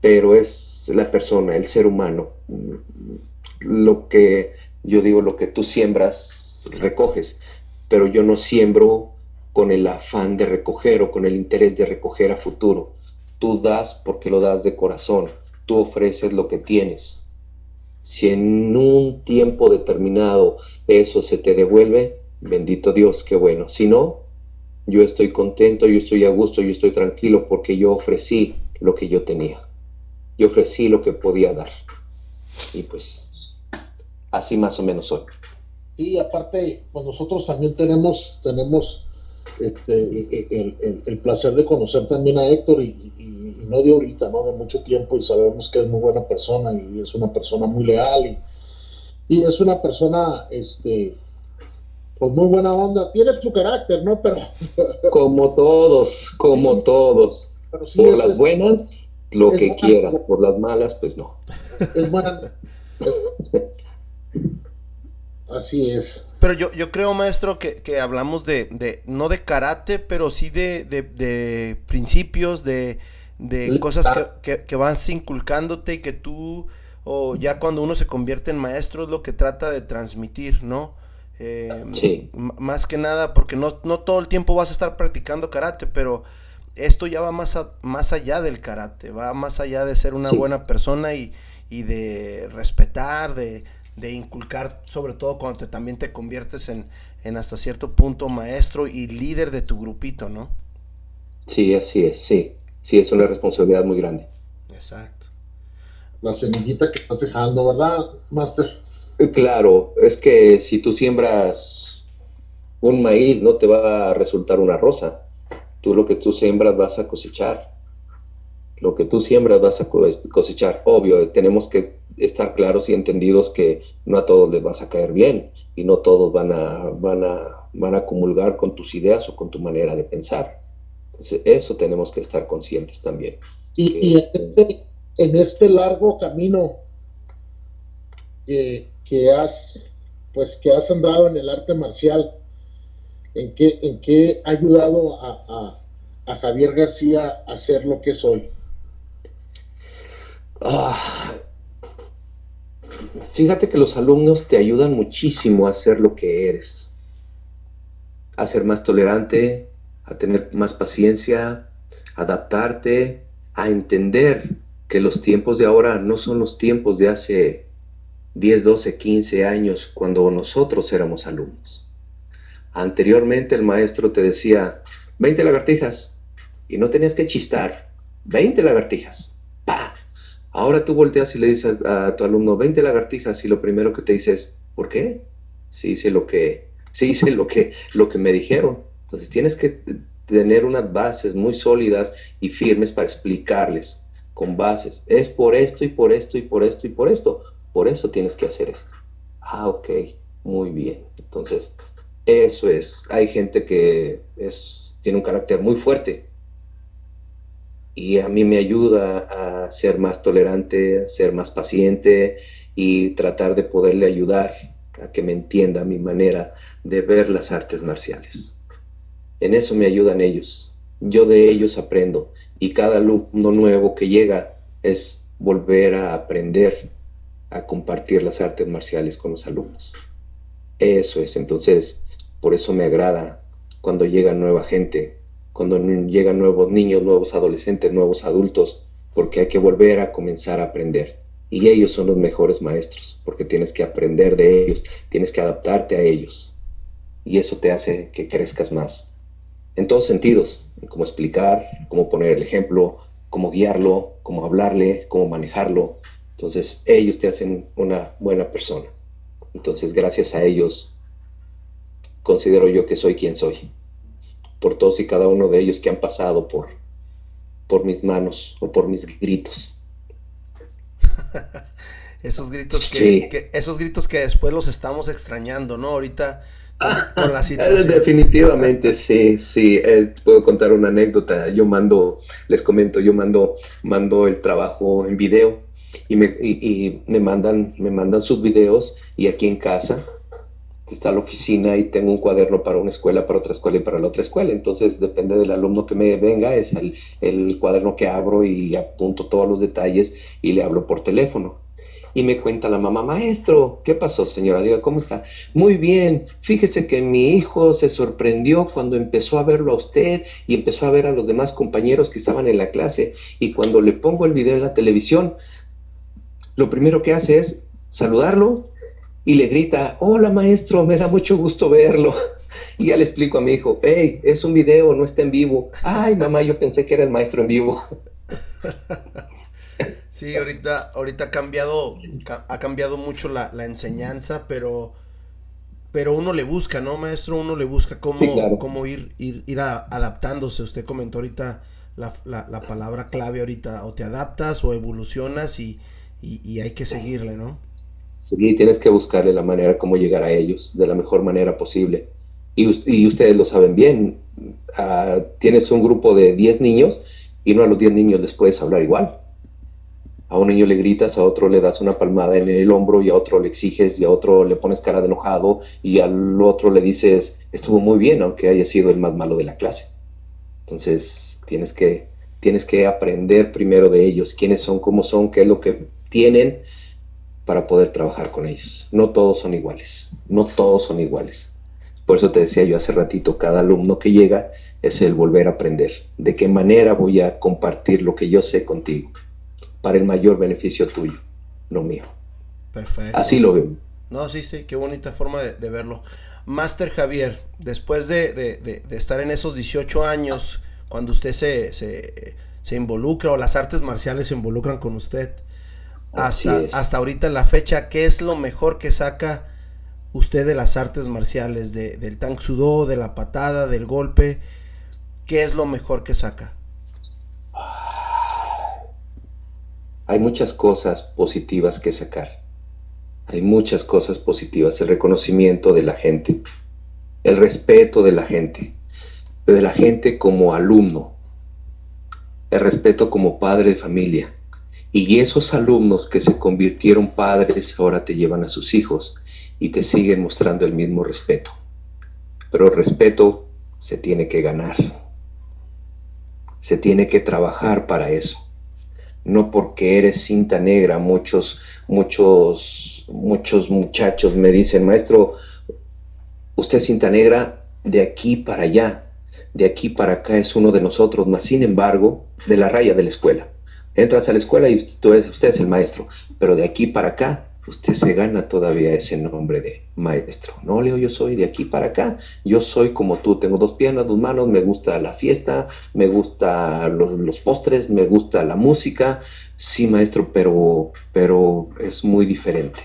pero es la persona, el ser humano, lo que yo digo, lo que tú siembras, recoges, pero yo no siembro con el afán de recoger o con el interés de recoger a futuro. Tú das porque lo das de corazón, tú ofreces lo que tienes, si en un tiempo determinado eso se te devuelve, bendito Dios, qué bueno. Si no, yo estoy contento, yo estoy a gusto, yo estoy tranquilo porque yo ofrecí lo que yo tenía. Yo ofrecí lo que podía dar. Y pues así más o menos soy. Y aparte, pues nosotros también tenemos, tenemos este, el, placer de conocer también a Héctor y, no de ahorita, ¿no? De mucho tiempo y sabemos que es muy buena persona y es una persona muy leal y, es una persona, este, pues muy buena onda. Tiene su carácter, ¿no? Pero... [laughs] como todos, como todos. por las buenas, lo que quieras, por las malas, pues no. Es buena. [laughs] Así es. Pero yo, yo creo, maestro, que, que hablamos de, de, no de karate, pero sí de, de, principios, de, de cosas que, que, vas inculcándote y que tú, o ya cuando uno se convierte en maestro, es lo que trata de transmitir, ¿no? Eh, sí. Más que nada, porque no, no todo el tiempo vas a estar practicando karate, pero esto ya va más, más allá del karate, va más allá de ser una buena persona y, y de respetar, de de inculcar, sobre todo cuando también te conviertes en, en hasta cierto punto maestro y líder de tu grupito, ¿no? Sí, así es, sí. Sí, es una responsabilidad muy grande. Exacto. La semillita que estás dejando, ¿verdad, Master? Eh, claro, es que si tú siembras un maíz, no te va a resultar una rosa. Tú lo que tú siembras vas a cosechar. Lo que tú siembras vas a cosechar. Obvio, tenemos que estar claros y entendidos que no a todos les vas a caer bien y no todos van a, van a, van a comulgar con tus ideas o con tu manera de pensar. Entonces, eso tenemos que estar conscientes también. Y, este, en, este, largo camino que, que, has pues que has andado en el arte marcial, ¿en qué, en qué ha ayudado a, a, a Javier García a ser lo que es hoy? Ah, Fíjate que los alumnos te ayudan muchísimo a ser lo que eres, a ser más tolerante, a tener más paciencia, adaptarte, a entender que los tiempos de ahora no son los tiempos de hace 10, 12, 15 años cuando nosotros éramos alumnos. Anteriormente el maestro te decía 20 lagartijas y no tenías que chistar, 20 lagartijas, pa, Ahora tú volteas y le dices a, tu alumno 20 lagartijas y lo primero que te dice es, ¿por qué? Si hice lo que, si hice lo que, lo que me dijeron. Entonces tienes que tener unas bases muy sólidas y firmes para explicarles con bases. Es por esto y por esto y por esto y por esto. Por eso tienes que hacer esto. Ah, ok, muy bien. Entonces, eso es. Hay gente que es, tiene un carácter muy fuerte y a mí me ayuda a ser más tolerante, a ser más paciente y tratar de poderle ayudar a que me entienda mi manera de ver las artes marciales. En eso me ayudan ellos. Yo de ellos aprendo y cada alumno nuevo que llega es volver a aprender a compartir las artes marciales con los alumnos. Eso es, entonces, por eso me agrada cuando llega nueva gente, cuando llegan nuevos niños, nuevos adolescentes, nuevos adultos, porque hay que volver a comenzar a aprender. Y ellos son los mejores maestros, porque tienes que aprender de ellos, tienes que adaptarte a ellos. Y eso te hace que crezcas más. En todos sentidos, cómo explicar, cómo poner el ejemplo, cómo guiarlo, cómo hablarle, cómo manejarlo. Entonces ellos te hacen una buena persona. Entonces gracias a ellos considero yo que soy quien soy por todos y cada uno de ellos que han pasado por, por mis manos o por mis gritos. [laughs] esos gritos que, esos gritos que después los estamos extrañando, ¿no? Ahorita con, la situación. Definitivamente, [laughs] sí, sí. Eh, puedo contar una anécdota. Yo mando, les comento, yo mando, mando el trabajo en video y me, y me mandan, me mandan sus videos y aquí en casa está la oficina y tengo un cuaderno para una escuela, para otra escuela y para la otra escuela. Entonces depende del alumno que me venga, es el, el cuaderno que abro y apunto todos los detalles y le hablo por teléfono. Y me cuenta la mamá, maestro, ¿qué pasó señora? Diga, ¿cómo está? Muy bien, fíjese que mi hijo se sorprendió cuando empezó a verlo a usted y empezó a ver a los demás compañeros que estaban en la clase. Y cuando le pongo el video en la televisión, lo primero que hace es saludarlo, y le grita, hola maestro, me da mucho gusto verlo. Y ya le explico a mi hijo, hey, es un video, no está en vivo. Ay, mamá, yo pensé que era el maestro en vivo. [laughs] Sí, ahorita, ahorita ha cambiado, ha cambiado mucho la, enseñanza, pero, pero uno le busca, ¿no, maestro? Uno le busca cómo, cómo ir, ir, ir adaptándose. Usted comentó ahorita la, la, palabra clave ahorita, o te adaptas o evolucionas y, y hay que seguirle, ¿no? Sí, tienes que buscarle la manera como llegar a ellos de la mejor manera posible. Y, y ustedes lo saben bien, ah, tienes un grupo de 10 niños y no a los 10 niños les puedes hablar igual. A un niño le gritas, a otro le das una palmada en el hombro y a otro le exiges y a otro le pones cara de enojado y al otro le dices, estuvo muy bien aunque haya sido el más malo de la clase. Entonces tienes que, tienes que aprender primero de ellos, quiénes son, cómo son, qué es lo que tienen para poder trabajar con ellos. No todos son iguales, no todos son iguales. Por eso te decía yo hace ratito, cada alumno que llega es el volver a aprender. ¿De qué manera voy a compartir lo que yo sé contigo? Para el mayor beneficio tuyo, no mío. Perfecto. Así lo veo. No, sí, sí, qué bonita forma de, verlo. Master Javier, después de, de, estar en esos 18 años, cuando usted se, se, se involucra o las artes marciales se involucran con usted, hasta, hasta ahorita la fecha, ¿qué es lo mejor que saca usted de las artes marciales? De, del Tang Sudo, de la patada, del golpe. ¿Qué es lo mejor que saca? Hay muchas cosas positivas que sacar. Hay muchas cosas positivas. El reconocimiento de la gente. El respeto de la gente. De la gente como alumno. El respeto como padre de familia y esos alumnos que se convirtieron padres ahora te llevan a sus hijos y te siguen mostrando el mismo respeto. Pero respeto se tiene que ganar. Se tiene que trabajar para eso. No porque eres cinta negra, muchos, muchos, muchos muchachos me dicen, maestro, usted cinta negra de aquí para allá, de aquí para acá es uno de nosotros, más sin embargo, de la raya de la escuela. Entras a la escuela y tú usted es el maestro, pero de aquí para acá usted se gana todavía ese nombre de maestro. No, Leo, yo soy de aquí para acá. Yo soy como tú, tengo dos piernas, dos manos, me gusta la fiesta, me gusta los, postres, me gusta la música. Sí, maestro, pero, pero es muy diferente.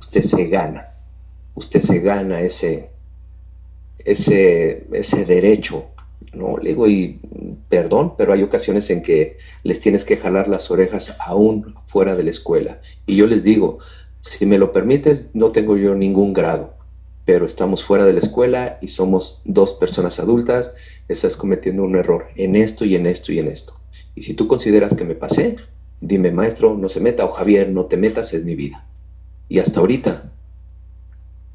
Usted se gana, usted se gana ese, ese, ese derecho. No, le digo, y perdón, pero hay ocasiones en que les tienes que jalar las orejas aún fuera de la escuela. Y yo les digo, si me lo permites, no tengo yo ningún grado, pero estamos fuera de la escuela y somos dos personas adultas, estás cometiendo un error en esto y en esto y en esto. Y si tú consideras que me pasé, dime maestro, no se meta o Javier, no te metas, es mi vida. Y hasta ahorita,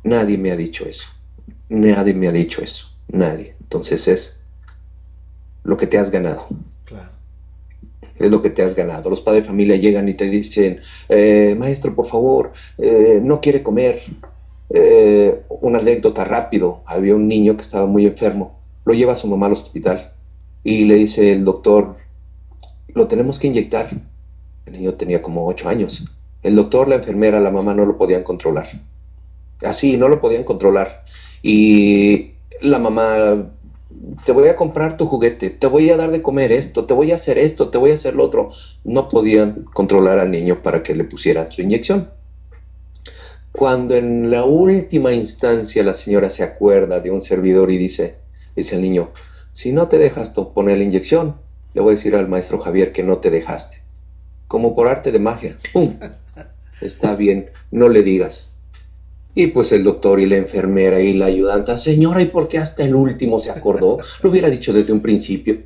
nadie me ha dicho eso. Nadie me ha dicho eso. Nadie. Entonces es lo que te has ganado es lo que te has ganado. Los padres de familia llegan y te dicen, eh, maestro, por favor, eh, no quiere comer. Eh, una anécdota rápido, había un niño que estaba muy enfermo, lo lleva a su mamá al hospital y le dice el doctor, lo tenemos que inyectar. El niño tenía como ocho años. El doctor, la enfermera, la mamá no lo podían controlar. Así, no lo podían controlar. Y la mamá te voy a comprar tu juguete, te voy a dar de comer esto, te voy a hacer esto, te voy a hacer lo otro. No podían controlar al niño para que le pusieran su inyección. Cuando en la última instancia la señora se acuerda de un servidor y dice, dice al niño, si no te dejas poner la inyección, le voy a decir al maestro Javier que no te dejaste. Como por arte de magia. ¡Pum! [laughs] Está bien, no le digas. Y pues el doctor y la enfermera y la ayudanta, señora, ¿y por qué hasta el último se acordó? [laughs] Lo hubiera dicho desde un principio.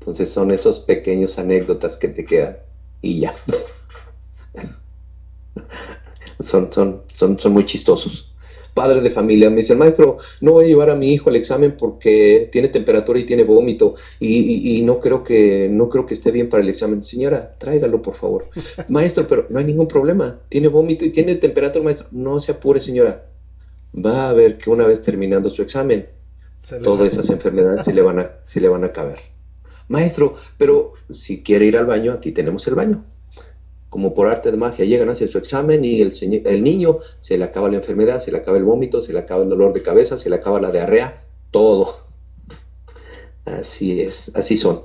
Entonces son esos pequeños anécdotas que te quedan y ya. [laughs] son, son, son, son muy chistosos padre de familia, me dice, maestro, no voy a llevar a mi hijo al examen porque tiene temperatura y tiene vómito y, no, creo que, no creo que esté bien para el examen. Señora, tráigalo, por favor. [laughs] maestro, pero no hay ningún problema. Tiene vómito y tiene temperatura, maestro. No se apure, señora. Va a ver que una vez terminando su examen, todas esas enfermedades se le van a, se le van a caber. Maestro, pero si quiere ir al baño, aquí tenemos el baño como por arte de magia, llegan, hacer su examen y el, el niño se le acaba la enfermedad, se le acaba el vómito, se le acaba el dolor de cabeza, se le acaba la diarrea, todo. Así es, así son.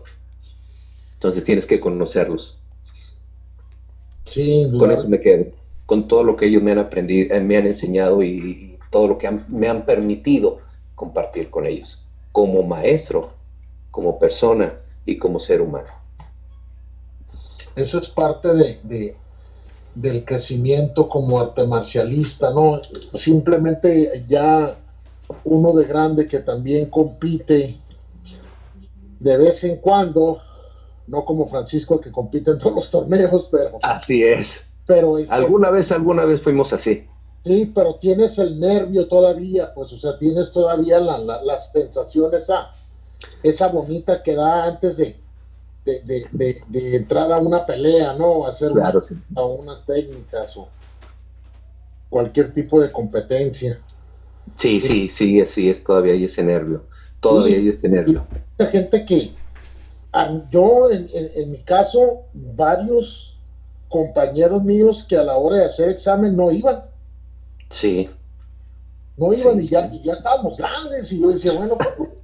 Entonces tienes que conocerlos. Sí, con eso me quedo, con todo lo que ellos me han aprendido, eh, me han enseñado y, todo lo que me han permitido compartir con ellos, como maestro, como persona y como ser humano. Eso es parte de, del crecimiento como arte marcialista, ¿no? Simplemente ya uno de grande que también compite de vez en cuando, no como Francisco que compite en todos los torneos, pero... Así es. Pero alguna vez, alguna vez fuimos así. Sí, pero tienes el nervio todavía, pues, o sea, tienes todavía la, la, la sensación esa, esa bonita que da antes de, de, de, de, entrar a una pelea, ¿no? Hacer a unas técnicas o cualquier tipo de competencia. Sí, sí, sí, sí, es todavía hay ese nervio. Todavía hay ese nervio. Hay gente que, yo en, en, mi caso, varios compañeros míos que a la hora de hacer examen no iban. Sí. No iban y, ya, y ya estábamos grandes y yo decía, bueno,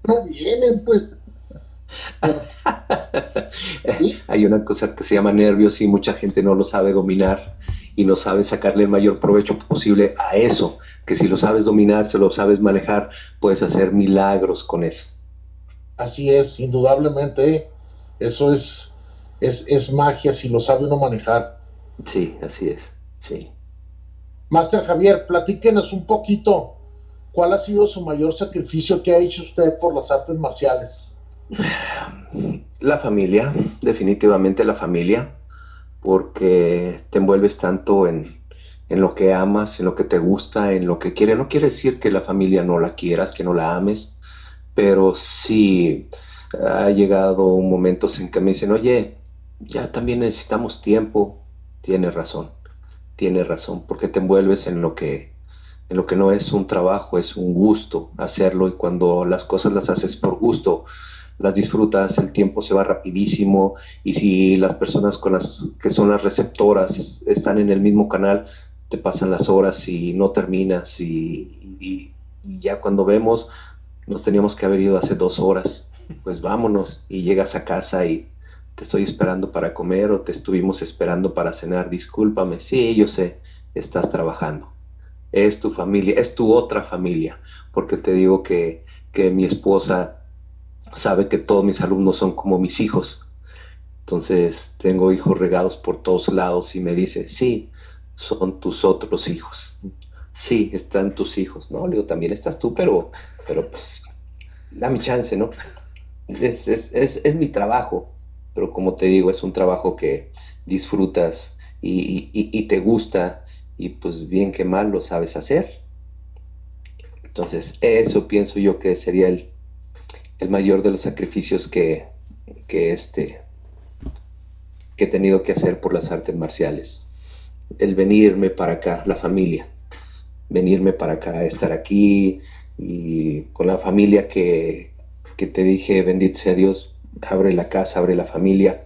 no vienen, pues [laughs] [laughs] Hay una cosa que se llama nervios y mucha gente no lo sabe dominar y no sabe sacarle el mayor provecho posible a eso, que si lo sabes dominar, si lo sabes manejar, puedes hacer milagros con eso. Así es, indudablemente, eso es, es, es magia si lo sabe uno manejar. Sí, así es, sí. Master Javier, platíquenos un poquito, ¿cuál ha sido su mayor sacrificio que ha hecho usted por las artes marciales? [sighs] La familia, definitivamente la familia, porque te envuelves tanto en, en lo que amas, en lo que te gusta, en lo que quieres. No quiere decir que la familia no la quieras, que no la ames, pero sí ha llegado un momento en que me dicen, oye, ya también necesitamos tiempo. Tienes razón, tienes razón, porque te envuelves en lo que en lo que no es un trabajo, es un gusto hacerlo y cuando las cosas las haces por gusto, las disfrutas, el tiempo se va rapidísimo y si las personas con las que son las receptoras están en el mismo canal, te pasan las horas y no terminas y, ya cuando vemos nos teníamos que haber ido hace dos horas, pues vámonos y llegas a casa y te estoy esperando para comer o te estuvimos esperando para cenar, discúlpame, sí, yo sé, estás trabajando. Es tu familia, es tu otra familia, porque te digo que, que mi esposa sabe que todos mis alumnos son como mis hijos. Entonces tengo hijos regados por todos lados y me dice, sí, son tus otros hijos. Sí, están tus hijos, ¿no? Le digo, también estás tú, pero, pero pues, mi chance, ¿no? Es, es, es, es mi trabajo, pero como te digo, es un trabajo que disfrutas y, y, te gusta y pues bien que mal lo sabes hacer. Entonces, eso pienso yo que sería el, el mayor de los sacrificios que, que, este, que he tenido que hacer por las artes marciales el venirme para acá, la familia, venirme para acá, estar aquí y con la familia que, que te dije, bendito sea Dios, abre la casa, abre la familia,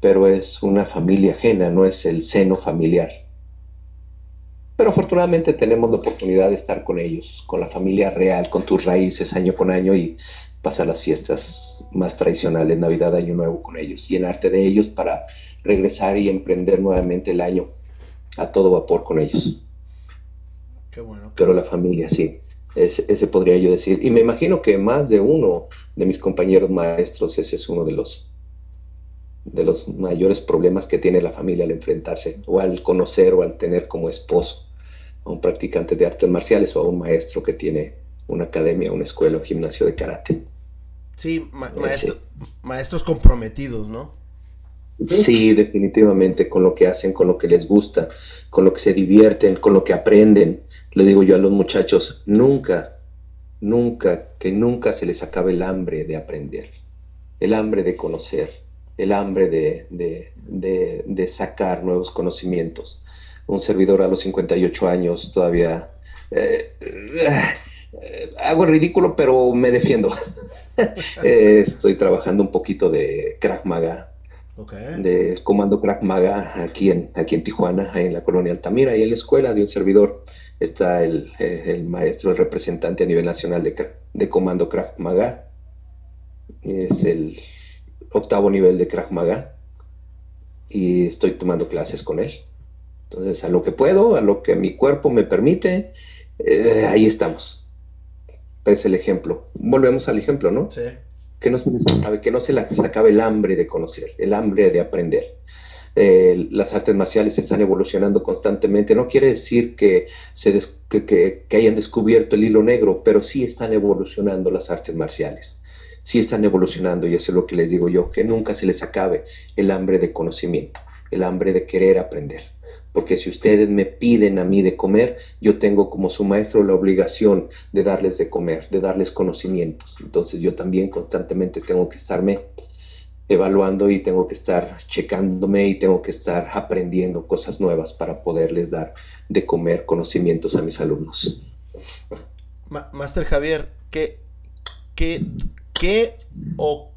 pero es una familia ajena, no es el seno familiar. Pero afortunadamente tenemos la oportunidad de estar con ellos, con la familia real, con tus raíces año con año y pasar las fiestas más tradicionales, Navidad, Año Nuevo con ellos, llenarte de ellos para regresar y emprender nuevamente el año a todo vapor con ellos. Qué bueno. Pero la familia, sí. Ese, podría yo decir. Y me imagino que más de uno de mis compañeros maestros, ese es uno de los de los mayores problemas que tiene la familia al enfrentarse o al conocer o al tener como esposo a un practicante de artes marciales o a un maestro que tiene una academia, una escuela o gimnasio de karate. Sí, maestros comprometidos, ¿no? Sí, definitivamente, con lo que hacen, con lo que les gusta, con lo que se divierten, con lo que aprenden. Le digo yo a los muchachos, nunca, nunca, que nunca se les acabe el hambre de aprender, el hambre de conocer, el hambre de, de, de, sacar nuevos conocimientos. Un servidor a los 58 años todavía... Eh, eh, hago el ridículo, pero me defiendo. [laughs] [laughs] Eh, estoy trabajando un poquito de Krav Maga, de Comando Crack Maga aquí en, aquí en Tijuana, en la colonia Altamira, y en la escuela de un servidor. Está el, el maestro, el representante a nivel nacional de, de Comando Crack Maga, es el octavo nivel de Crack Maga, y estoy tomando clases con él. Entonces, a lo que puedo, a lo que mi cuerpo me permite, eh, ahí estamos. Es el ejemplo. Volvemos al ejemplo, ¿no? Sí que no se les acabe, que no se les acabe el hambre de conocer, el hambre de aprender. Eh, las artes marciales están evolucionando constantemente. No quiere decir que, se que, hayan descubierto el hilo negro, pero sí están evolucionando las artes marciales. Sí están evolucionando y eso es lo que les digo yo, que nunca se les acabe el hambre de conocimiento, el hambre de querer aprender porque si ustedes me piden a mí de comer, yo tengo como su maestro la obligación de darles de comer, de darles conocimientos. Entonces yo también constantemente tengo que estarme evaluando y tengo que estar checándome y tengo que estar aprendiendo cosas nuevas para poderles dar de comer conocimientos a mis alumnos. Master Javier, ¿qué, qué, qué o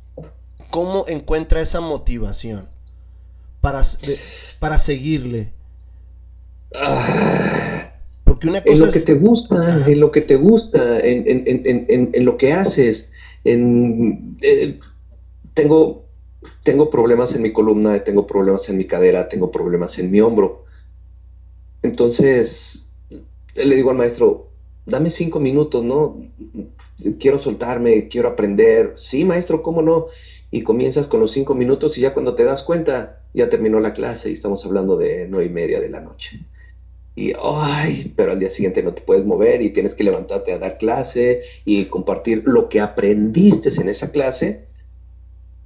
cómo encuentra esa motivación para, para seguirle? Ah, porque una cosa en lo que te gusta, en lo que te gusta, en, en, en, en lo que haces. En, eh, tengo, tengo problemas en mi columna, tengo problemas en mi cadera, tengo problemas en mi hombro. Entonces, le digo al maestro, dame cinco minutos, ¿no? Quiero soltarme, quiero aprender. Sí, maestro, ¿cómo no? Y comienzas con los cinco minutos y ya cuando te das cuenta, ya terminó la clase y estamos hablando de nueve y media de la noche y ay, pero al día siguiente no te puedes mover y tienes que levantarte a dar clase y compartir lo que aprendiste en esa clase,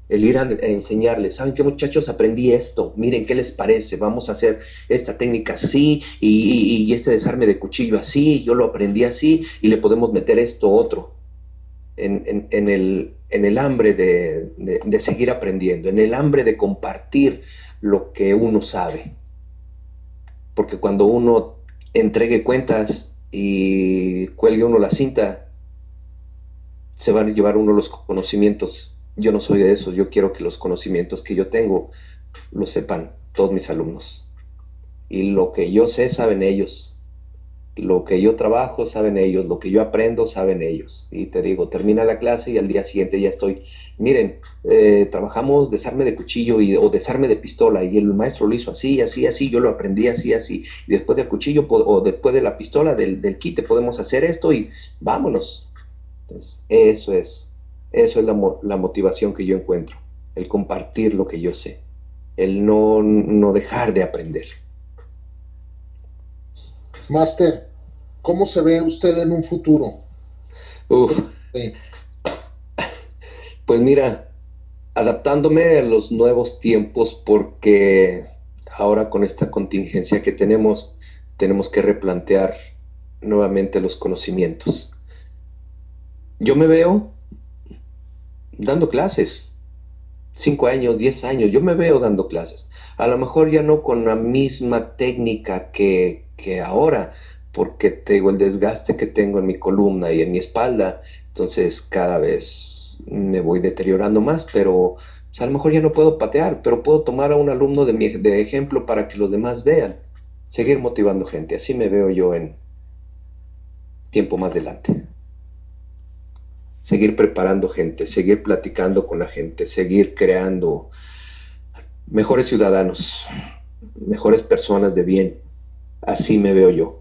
el ir a, enseñarles, ¿saben qué muchachos? Aprendí esto, miren qué les parece, vamos a hacer esta técnica así y, este desarme de cuchillo así, yo lo aprendí así y le podemos meter esto otro. En, en, el, en el hambre de, de seguir aprendiendo, en el hambre de compartir lo que uno sabe porque cuando uno entregue cuentas y cuelgue uno la cinta, se van a llevar uno los conocimientos. Yo no soy de eso, yo quiero que los conocimientos que yo tengo los sepan todos mis alumnos. Y lo que yo sé saben ellos. Lo que yo trabajo saben ellos, lo que yo aprendo saben ellos. Y te digo, termina la clase y al día siguiente ya estoy, miren, eh, trabajamos desarme de cuchillo y, o desarme de pistola y el maestro lo hizo así, así, así, yo lo aprendí así, así. Y después del cuchillo o después de la pistola, del, del quite, podemos hacer esto y vámonos. eso es, eso es la, la motivación que yo encuentro, el compartir lo que yo sé, el no, no dejar de aprender. Master, ¿cómo se ve usted en un futuro? Uf. Pues mira, adaptándome a los nuevos tiempos porque ahora con esta contingencia que tenemos, tenemos que replantear nuevamente los conocimientos. Yo me veo dando clases, cinco años, diez años, yo me veo dando clases. A lo mejor ya no con la misma técnica que, que ahora, porque tengo el desgaste que tengo en mi columna y en mi espalda, entonces cada vez me voy deteriorando más, pero pues, a lo mejor ya no puedo patear, pero puedo tomar a un alumno de, mi, de ejemplo para que los demás vean, seguir motivando gente, así me veo yo en tiempo más adelante. Seguir preparando gente, seguir platicando con la gente, seguir creando mejores ciudadanos, mejores personas de bien, Así me veo yo.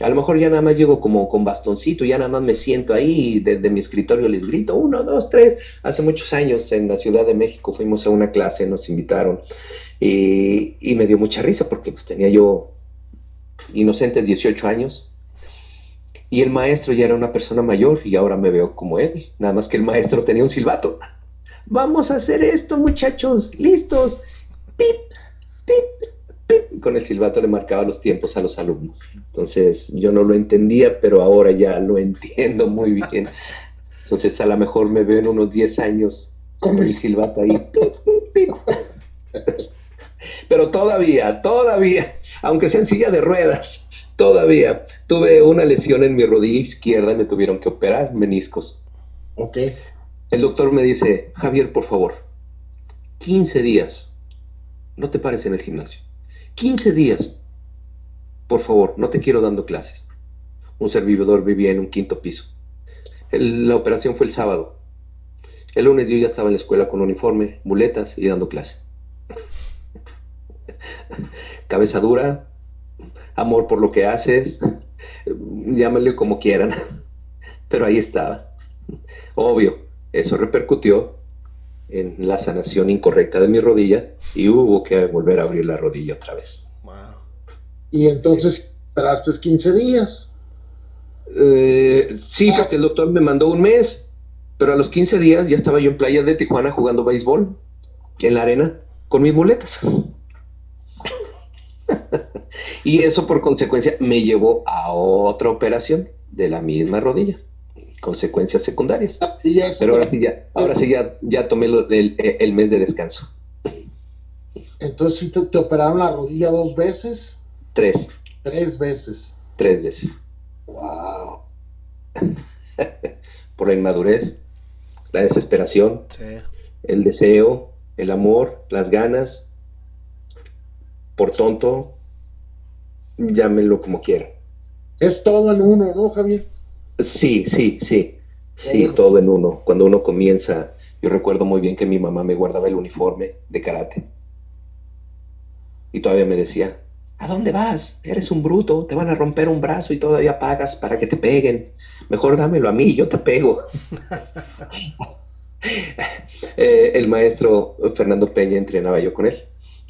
A lo mejor ya nada más llego como con bastoncito, ya nada más me siento ahí y desde mi escritorio les grito, uno, dos, tres. Hace muchos años en la Ciudad de México fuimos a una clase, nos invitaron y, y me dio mucha risa porque pues tenía yo inocentes 18 años y el maestro ya era una persona mayor y ahora me veo como él, nada más que el maestro tenía un silbato. Vamos a hacer esto muchachos, listos. Pip, pip, con el silbato le marcaba los tiempos a los alumnos. Entonces yo no lo entendía, pero ahora ya lo [laughs] entiendo muy bien. Entonces a lo mejor me veo en unos 10 años con el silbato ahí. [laughs] Pero todavía, todavía, aunque sea en silla de ruedas, todavía tuve una lesión en mi rodilla izquierda y me tuvieron que operar meniscos. Ok. El doctor me dice, Javier, por favor, 15 días, no te pares en el gimnasio. 15 días. Por favor, no te quiero dando clases. Un servidor vivía en un quinto piso. la operación fue el sábado. El lunes yo ya estaba en la escuela con uniforme, muletas y dando clase. [laughs] Cabeza dura, amor por lo que haces, llámale como quieran. [laughs] Pero ahí estaba. Obvio, eso repercutió en la sanación incorrecta de mi rodilla y hubo que volver a abrir la rodilla otra vez. Y entonces esperaste 15 días. Eh, sí, porque el doctor me mandó un mes, pero a los 15 días ya estaba yo en playa de Tijuana jugando béisbol en la arena con mis muletas. [laughs] y eso por consecuencia me llevó a otra operación de la misma rodilla consecuencias secundarias. Ah, Pero ahora sí ya, ahora sí ya, ya tomé el, mes de descanso. Entonces ¿sí te, operaron la rodilla dos veces. Tres. Tres veces. Tres veces. Wow. [laughs] Por la inmadurez, la desesperación, el deseo, el amor, las ganas, por tonto, llámenlo como quiera. Es todo en uno, ¿no, Javier? Sí, sí, sí. Sí, todo en uno. Cuando uno comienza, yo recuerdo muy bien que mi mamá me guardaba el uniforme de karate. Y todavía me decía, ¿a dónde vas? Eres un bruto, te van a romper un brazo y todavía pagas para que te peguen. Mejor dámelo a mí, yo te pego. [laughs] Eh, el maestro Fernando Peña entrenaba yo con él.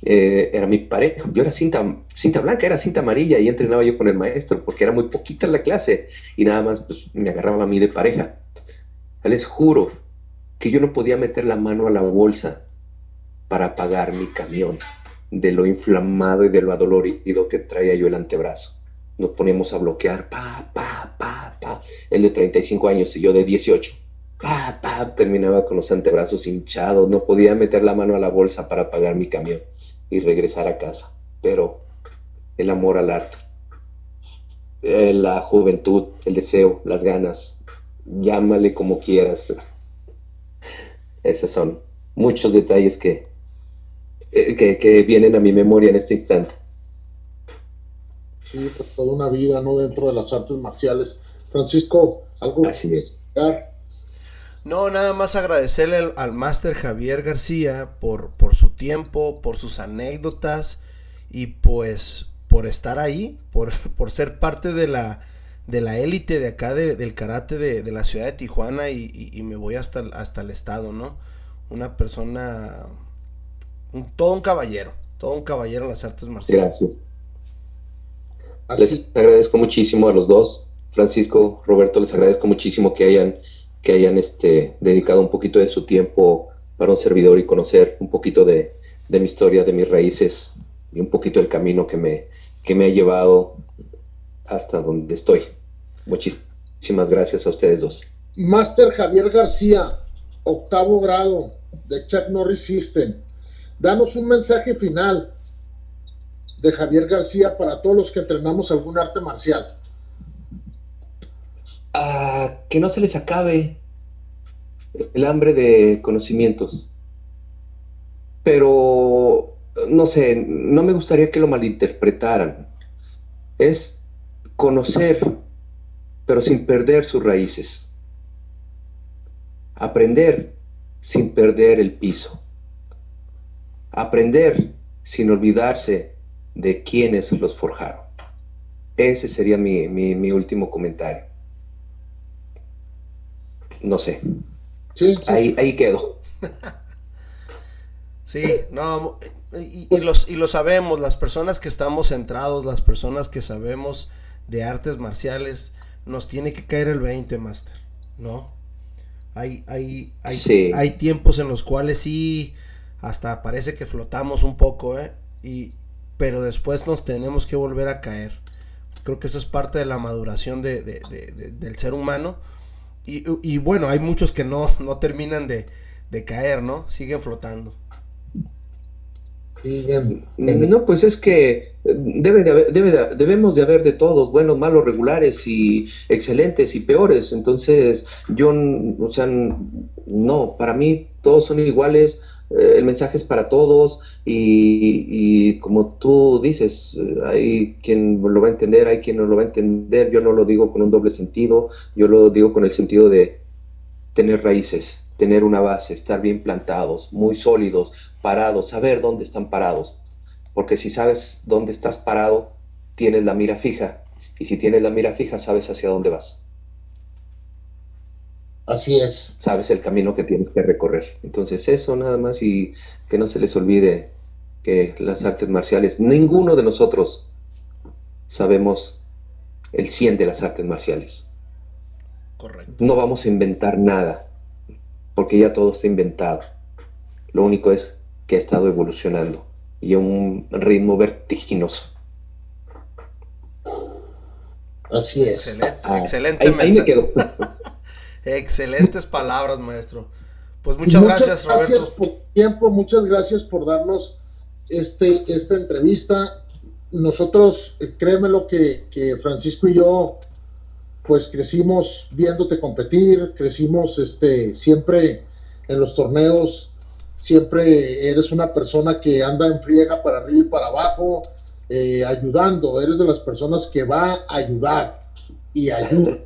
Eh, era mi pareja, yo era cinta, cinta blanca, era cinta amarilla y entrenaba yo con el maestro porque era muy poquita la clase y nada más pues, me agarraba a mí de pareja. Les juro que yo no podía meter la mano a la bolsa para apagar mi camión de lo inflamado y de lo adolorido que traía yo el antebrazo. Nos poníamos a bloquear, pa, pa, pa, pa, el de 35 años y yo de 18. Pa, pa, terminaba con los antebrazos hinchados, no podía meter la mano a la bolsa para apagar mi camión y regresar a casa. Pero el amor al arte, eh, la juventud, el deseo, las ganas, llámale como quieras. [laughs] Esos son muchos detalles que, eh, que, que vienen a mi memoria en este instante. Sí, toda una vida, ¿no? Dentro de las artes marciales. Francisco, algo Así es. No, nada más agradecerle al, máster Javier García por, por su tiempo, por sus anécdotas y pues por estar ahí, por, [laughs] por ser parte de la de la élite de acá del karate de, la ciudad de Tijuana y, me voy hasta, hasta el estado, ¿no? Una persona, un, todo un caballero, todo un caballero en las artes marciales. Gracias. Les agradezco muchísimo a los dos, Francisco, Roberto, les agradezco muchísimo que hayan, que hayan este, dedicado un poquito de su tiempo para un servidor y conocer un poquito de, mi historia, de mis raíces y un poquito el camino que me, que me ha llevado hasta donde estoy. Muchísimas gracias a ustedes dos. Master Javier García, octavo grado de Chuck Norris System. Danos un mensaje final de Javier García para todos los que entrenamos algún arte marcial. Que no se les acabe el hambre de conocimientos. Pero, no sé, no me gustaría que lo malinterpretaran. Es conocer, pero sin perder sus raíces. Aprender sin perder el piso. Aprender sin olvidarse de quienes los forjaron. Ese sería mi, mi, último comentario. No sé. Sí, ahí, ahí quedo. [laughs] Sí, no, y, los, y lo sabemos, las personas que estamos centrados, las personas que sabemos de artes marciales, nos tiene que caer el 20, Master, ¿no? Hay, hay, hay, hay tiempos en los cuales sí, hasta parece que flotamos un poco, ¿eh? Y, pero después nos tenemos que volver a caer. Creo que eso es parte de la maduración de, del ser humano. Y, y, bueno, hay muchos que no, [laughs] no terminan de, de caer, ¿no? Siguen flotando. No, pues es que debe debe debemos de haber de todos, buenos, malos, regulares y excelentes y peores. Entonces, yo, o sea, no, para mí todos son iguales, eh, el mensaje es para todos y, y, como tú dices, hay quien lo va a entender, hay quien no lo va a entender. Yo no lo digo con un doble sentido, yo lo digo con el sentido de tener raíces tener una base, estar bien plantados, muy sólidos, parados, saber dónde están parados. Porque si sabes dónde estás parado, tienes la mira fija. Y si tienes la mira fija, sabes hacia dónde vas. Así es. Sabes el camino que tienes que recorrer. Entonces eso nada más y que no se les olvide que las artes marciales, ninguno de nosotros sabemos el 100 de las artes marciales. Correcto. No vamos a inventar nada porque ya todo está inventado. Lo único es que ha estado evolucionando y a un ritmo vertiginoso. Así es. Excelente, ah, excelente [laughs] Excelentes palabras, maestro. Pues muchas, gracias, Roberto. Gracias por tiempo, muchas gracias por darnos este esta entrevista. Nosotros, eh, créeme lo que, que Francisco y yo pues crecimos viéndote competir, crecimos este, siempre en los torneos, siempre eres una persona que anda en friega para arriba y para abajo, eh, ayudando, eres de las personas que va a ayudar y ayuda,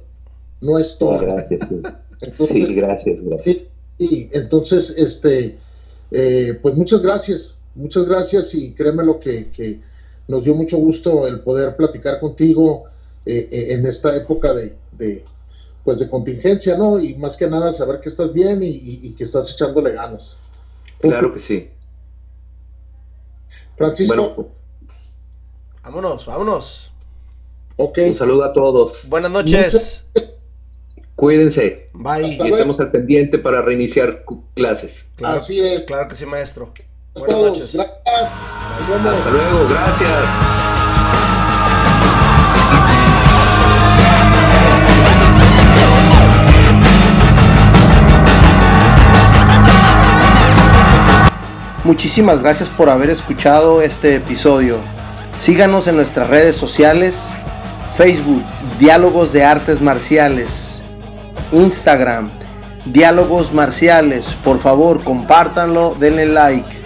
no es todo. Gracias, sí. Entonces, gracias, gracias. Sí, entonces, este, eh, pues muchas gracias, muchas gracias y créeme lo que, que nos dio mucho gusto el poder platicar contigo eh, eh, en esta época de, pues de contingencia, ¿no? Y más que nada saber que estás bien y, que estás echándole ganas. Claro que sí. Francisco. Bueno, vámonos, vámonos. Ok. Un saludo a todos. Buenas noches. Cuídense. Bye. y estamos al pendiente para reiniciar clases. Claro, Así es. Claro que sí, maestro. Buenas noches. Gracias. Hasta luego. Gracias. Muchísimas gracias por haber escuchado este episodio. Síganos en nuestras redes sociales, Facebook, Diálogos de Artes Marciales, Instagram, Diálogos Marciales. Por favor, compártanlo, denle like.